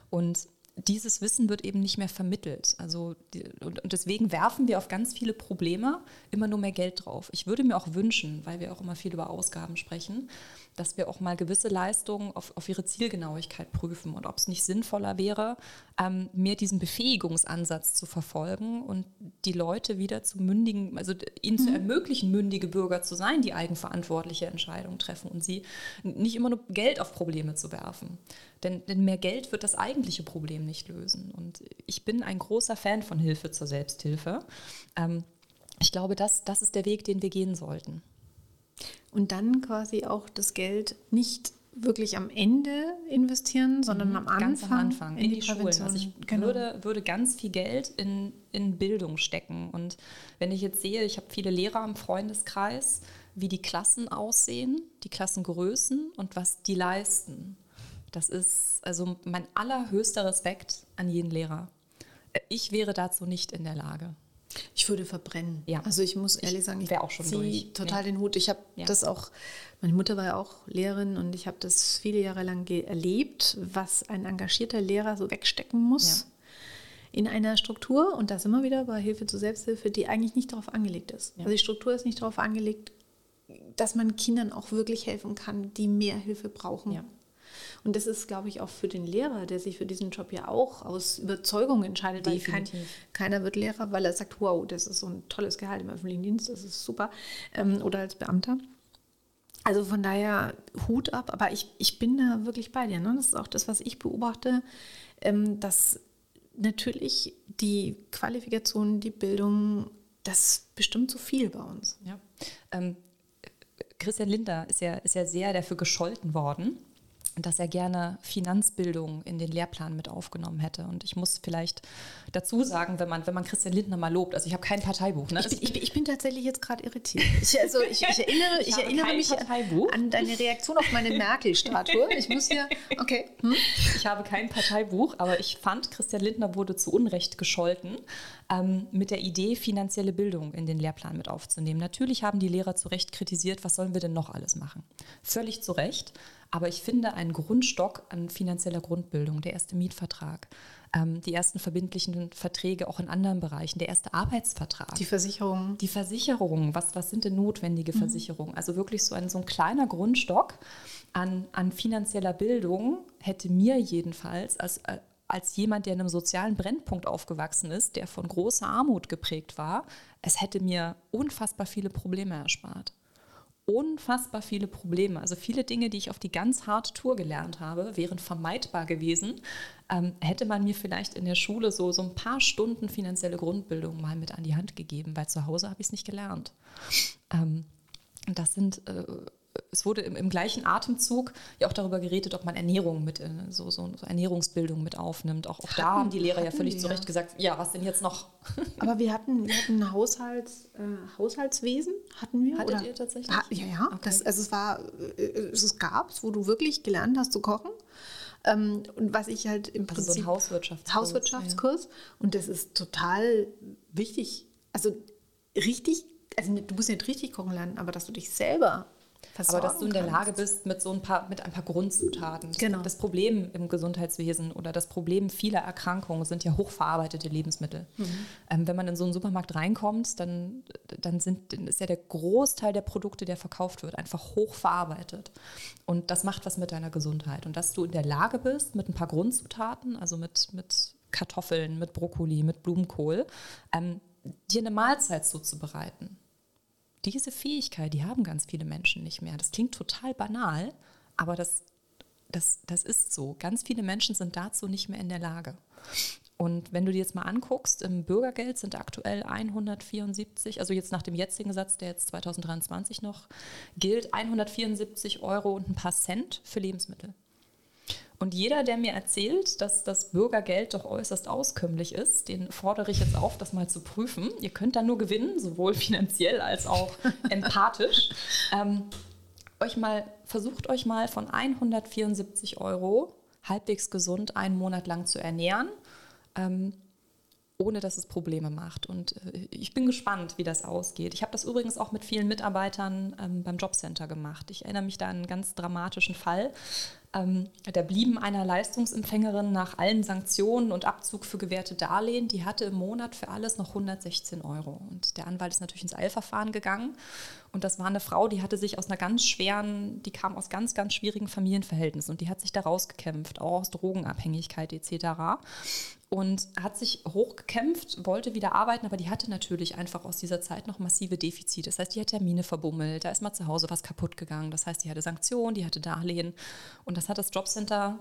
Und dieses Wissen wird eben nicht mehr vermittelt. Also, und, und, deswegen werfen wir auf ganz viele Probleme immer nur mehr Geld drauf. Ich würde mir auch wünschen, weil wir auch immer viel über Ausgaben sprechen, dass wir auch mal gewisse Leistungen auf, auf ihre Zielgenauigkeit prüfen und ob es nicht sinnvoller wäre, ähm, mehr diesen Befähigungsansatz zu verfolgen und die Leute wieder zu mündigen, also ihnen mhm. zu ermöglichen, mündige Bürger zu sein, die eigenverantwortliche Entscheidungen treffen und sie nicht immer nur Geld auf Probleme zu werfen. Denn, denn mehr Geld wird das eigentliche Problem nicht lösen. Und ich bin ein großer Fan von Hilfe zur Selbsthilfe. Ähm, ich glaube, das, das ist der Weg, den wir gehen sollten. Und dann quasi auch das Geld nicht wirklich am Ende investieren, sondern mhm, am Anfang. Ganz am Anfang, in, in die, die Schulen. Also ich genau. würde, würde ganz viel Geld in, in Bildung stecken. Und wenn ich jetzt sehe, ich habe viele Lehrer im Freundeskreis, wie die Klassen aussehen, die Klassengrößen und was die leisten. Das ist also mein allerhöchster Respekt an jeden Lehrer. Ich wäre dazu nicht in der Lage. Ich würde verbrennen. Ja. Also ich muss ehrlich sagen, ich wäre auch schon durch. total ja. den Hut. Ich habe ja. das auch, meine Mutter war ja auch Lehrerin und ich habe das viele Jahre lang erlebt, was ein engagierter Lehrer so wegstecken muss. In einer Struktur, und da sind wir wieder bei Hilfe zur Selbsthilfe, die eigentlich nicht darauf angelegt ist. Also die Struktur ist nicht darauf angelegt, dass man Kindern auch wirklich helfen kann, die mehr Hilfe brauchen. Und das ist, glaube ich, auch für den Lehrer, der sich für diesen Job ja auch aus Überzeugung entscheidet, weil kein, keiner wird Lehrer, weil er sagt, wow, das ist so ein tolles Gehalt im öffentlichen Dienst, das ist super. Ähm, oder als Beamter. Also von daher Hut ab, aber ich, ich bin da wirklich bei dir. Ne? Das ist auch das, was ich beobachte, ähm, dass natürlich die Qualifikation, die Bildung, das bestimmt zu viel bei uns. Ja. Ähm, Christian Linder ist ja, ist ja sehr dafür gescholten worden, dass er gerne Finanzbildung in den Lehrplan mit aufgenommen hätte. Und ich muss vielleicht dazu sagen, wenn man, wenn man Christian Lindner mal lobt, also ich habe kein Parteibuch. Ne? Ich, bin, ich, ich, bin, tatsächlich jetzt gerade irritiert. Ich, also ich, ich erinnere, ich erinnere mich Parteibuch. an deine Reaktion auf meine Merkel-Statue. Ich muss hier, okay. Hm? Ich habe kein Parteibuch, aber ich fand, Christian Lindner wurde zu Unrecht gescholten ähm, mit der Idee, finanzielle Bildung in den Lehrplan mit aufzunehmen. Natürlich haben die Lehrer zu Recht kritisiert, was sollen wir denn noch alles machen? Völlig zu Recht. Aber ich finde einen Grundstock an finanzieller Grundbildung, der erste Mietvertrag, ähm, die ersten verbindlichen Verträge auch in anderen Bereichen, der erste Arbeitsvertrag. Die Versicherung. Die Versicherung, was, was sind denn notwendige mhm. Versicherungen? Also wirklich so ein, so ein kleiner Grundstock an, an finanzieller Bildung hätte mir jedenfalls als, äh, als jemand, der in einem sozialen Brennpunkt aufgewachsen ist, der von großer Armut geprägt war, es hätte mir unfassbar viele Probleme erspart unfassbar viele Probleme. Also viele Dinge, die ich auf die ganz harte Tour gelernt habe, wären vermeidbar gewesen. Ähm, hätte man mir vielleicht in der Schule so, so ein paar Stunden finanzielle Grundbildung mal mit an die Hand gegeben, weil zu Hause habe ich es nicht gelernt. Ähm, das sind äh, es wurde im, im, gleichen Atemzug ja auch darüber geredet, ob man Ernährung mit, so, so, so Ernährungsbildung mit aufnimmt. Auch, auch hatten, da haben die Lehrer ja völlig zu Recht gesagt, ja, was denn jetzt noch? Aber wir hatten, wir hatten Haushalts, äh, Haushaltswesen, hatten wir. Hattet oder? ihr tatsächlich? Ha, ja, ja. Okay. Das, also es war, äh, es gab es, wo du wirklich gelernt hast zu kochen. Ähm, und was ich halt im also Prinzip... So ein Hauswirtschaftskurs. Hauswirtschaftskurs. Ja. Und das ist total wichtig. Also richtig also du musst nicht richtig kochen lernen, aber dass du dich selber aber dass du in der Lage bist, mit so ein paar, mit ein paar Grundzutaten. Genau. Das Problem im Gesundheitswesen oder das Problem vieler Erkrankungen sind ja hochverarbeitete Lebensmittel. Mhm. Ähm, wenn man in so einen Supermarkt reinkommt, dann, dann, sind, ist ja der Großteil der Produkte, der verkauft wird, einfach hochverarbeitet. Und das macht was mit deiner Gesundheit. Und dass du in der Lage bist, mit ein paar Grundzutaten, also mit, mit Kartoffeln, mit Brokkoli, mit Blumenkohl, ähm, dir eine Mahlzeit zuzubereiten diese Fähigkeit, die haben ganz viele Menschen nicht mehr. Das klingt total banal, aber das, das, das ist so. Ganz viele Menschen sind dazu nicht mehr in der Lage. Und wenn du dir jetzt mal anguckst, im Bürgergeld sind aktuell 174, also jetzt nach dem jetzigen Satz, der jetzt 2023 noch gilt, 174 Euro und ein paar Cent für Lebensmittel. Und jeder, der mir erzählt, dass das Bürgergeld doch äußerst auskömmlich ist, den fordere ich jetzt auf, das mal zu prüfen. Ihr könnt da nur gewinnen, sowohl finanziell als auch empathisch. Ähm, euch mal, versucht euch mal von 174 Euro halbwegs gesund einen Monat lang zu ernähren. Ähm, ohne dass es Probleme macht. Und äh, ich bin gespannt, wie das ausgeht. Ich habe das übrigens auch mit vielen Mitarbeitern ähm, beim Jobcenter gemacht. Ich erinnere mich da an einen ganz dramatischen Fall. Ähm, da blieben einer Leistungsempfängerin nach allen Sanktionen und Abzug für gewährte Darlehen, die hatte im Monat für alles noch 116 Euro. Und der Anwalt ist natürlich ins Eilverfahren gegangen. Und das war eine Frau, die hatte sich aus einer ganz schweren, die kam aus ganz, ganz schwierigen Familienverhältnissen und die hat sich da rausgekämpft, auch aus Drogenabhängigkeit etc und hat sich hochgekämpft, wollte wieder arbeiten, aber die hatte natürlich einfach aus dieser Zeit noch massive Defizite. Das heißt, die hat Termine verbummelt, da ist mal zu Hause was kaputt gegangen. Das heißt, die hatte Sanktionen, die hatte Darlehen. Und das hat das Jobcenter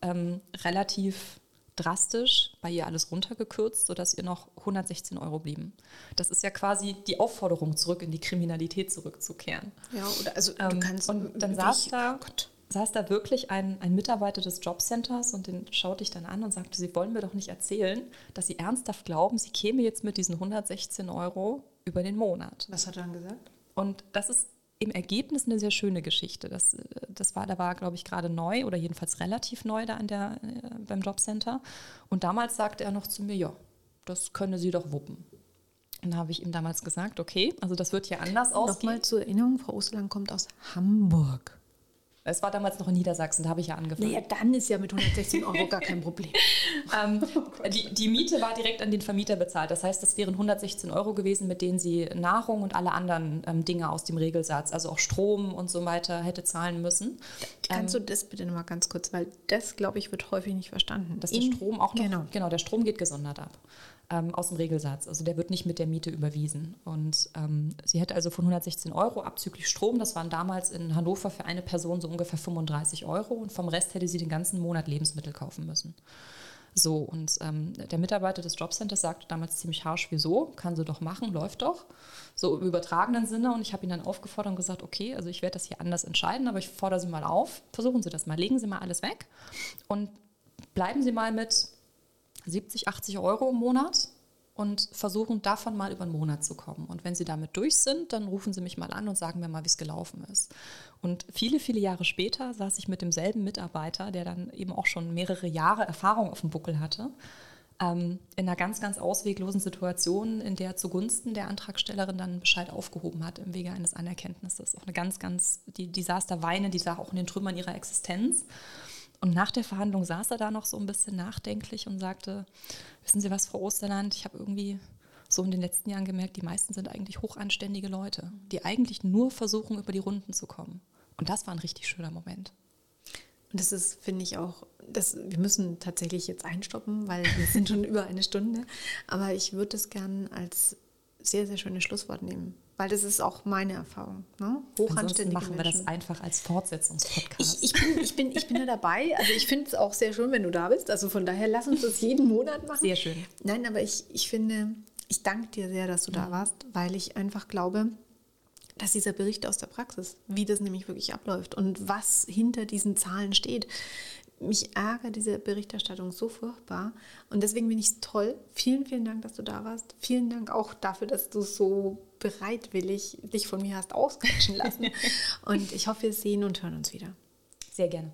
ähm, relativ drastisch bei ihr alles runtergekürzt, sodass ihr noch 116 Euro blieben. Das ist ja quasi die Aufforderung, zurück in die Kriminalität zurückzukehren. Ja, oder also du ähm, kannst. Und dann saß da. Oh saß da wirklich ein, ein Mitarbeiter des Jobcenters und den schaute ich dann an und sagte, Sie wollen mir doch nicht erzählen, dass Sie ernsthaft glauben, Sie käme jetzt mit diesen 116 Euro über den Monat. Was hat er dann gesagt? Und das ist im Ergebnis eine sehr schöne Geschichte. Das, das war, da war, glaube ich, gerade neu oder jedenfalls relativ neu da an der, äh, beim Jobcenter. Und damals sagte er noch zu mir, ja, das könne sie doch wuppen. Und da habe ich ihm damals gesagt, okay, also das wird hier anders ausgehen. Nochmal zur Erinnerung, Frau Osterlang kommt aus Hamburg. Es war damals noch in Niedersachsen, da habe ich ja angefangen. Naja, dann ist ja mit 116 Euro gar kein Problem. ähm, oh die, die, Miete war direkt an den Vermieter bezahlt. Das heißt, das wären 116 Euro gewesen, mit denen sie Nahrung und alle anderen ähm, Dinge aus dem Regelsatz, also auch Strom und so weiter, hätte zahlen müssen. Kannst ähm, du das bitte nochmal ganz kurz, weil das, glaube ich, wird häufig nicht verstanden. Dass der Strom auch noch, genau. genau, der Strom geht gesondert ab ähm, aus dem Regelsatz. Also der wird nicht mit der Miete überwiesen. Und ähm, sie hätte also von 116 Euro abzüglich Strom, das waren damals in Hannover für eine Person so ungefähr 35 Euro und vom Rest hätte sie den ganzen Monat Lebensmittel kaufen müssen. So, und ähm, der Mitarbeiter des Jobcenters sagte damals ziemlich harsch, wieso? Kann sie doch machen, läuft doch. So im übertragenen Sinne. Und ich habe ihn dann aufgefordert und gesagt, okay, also ich werde das hier anders entscheiden, aber ich fordere Sie mal auf, versuchen Sie das mal, legen Sie mal alles weg und bleiben Sie mal mit 70, 80 Euro im Monat und versuchen davon mal über einen Monat zu kommen. Und wenn Sie damit durch sind, dann rufen Sie mich mal an und sagen mir mal, wie es gelaufen ist. Und viele, viele Jahre später saß ich mit demselben Mitarbeiter, der dann eben auch schon mehrere Jahre Erfahrung auf dem Buckel hatte, ähm, in einer ganz, ganz ausweglosen Situation, in der zugunsten der Antragstellerin dann Bescheid aufgehoben hat im Wege eines Anerkenntnisses. Auch eine ganz, ganz, die, die saß da weine, die sah auch in den Trümmern ihrer Existenz. Und nach der Verhandlung saß er da noch so ein bisschen nachdenklich und sagte, wissen Sie was, Frau Osterland, ich habe irgendwie so in den letzten Jahren gemerkt, die meisten sind eigentlich hochanständige Leute, die eigentlich nur versuchen, über die Runden zu kommen. Und das war ein richtig schöner Moment. Und das ist, finde ich auch, das, wir müssen tatsächlich jetzt einstoppen, weil wir sind schon über eine Stunde. Aber ich würde es gern als sehr, sehr schönes Schlusswort nehmen. Weil das ist auch meine Erfahrung. Ne? Hochanständige machen wir das einfach als Fortsetzungspodcast. Ich, ich, bin, ich, bin, ich bin ja dabei. Also ich finde es auch sehr schön, wenn du da bist. Also von daher lass uns das jeden Monat machen. Sehr schön. Nein, aber ich, ich finde, ich danke dir sehr, dass du da warst, weil ich einfach glaube, dass dieser Bericht aus der Praxis, wie das nämlich wirklich abläuft und was hinter diesen Zahlen steht, mich ärgert diese Berichterstattung so furchtbar. Und deswegen bin ich es toll. Vielen, vielen Dank, dass du da warst. Vielen Dank auch dafür, dass du so bereitwillig dich von mir hast ausquetschen lassen. und ich hoffe, wir sehen und hören uns wieder. Sehr gerne.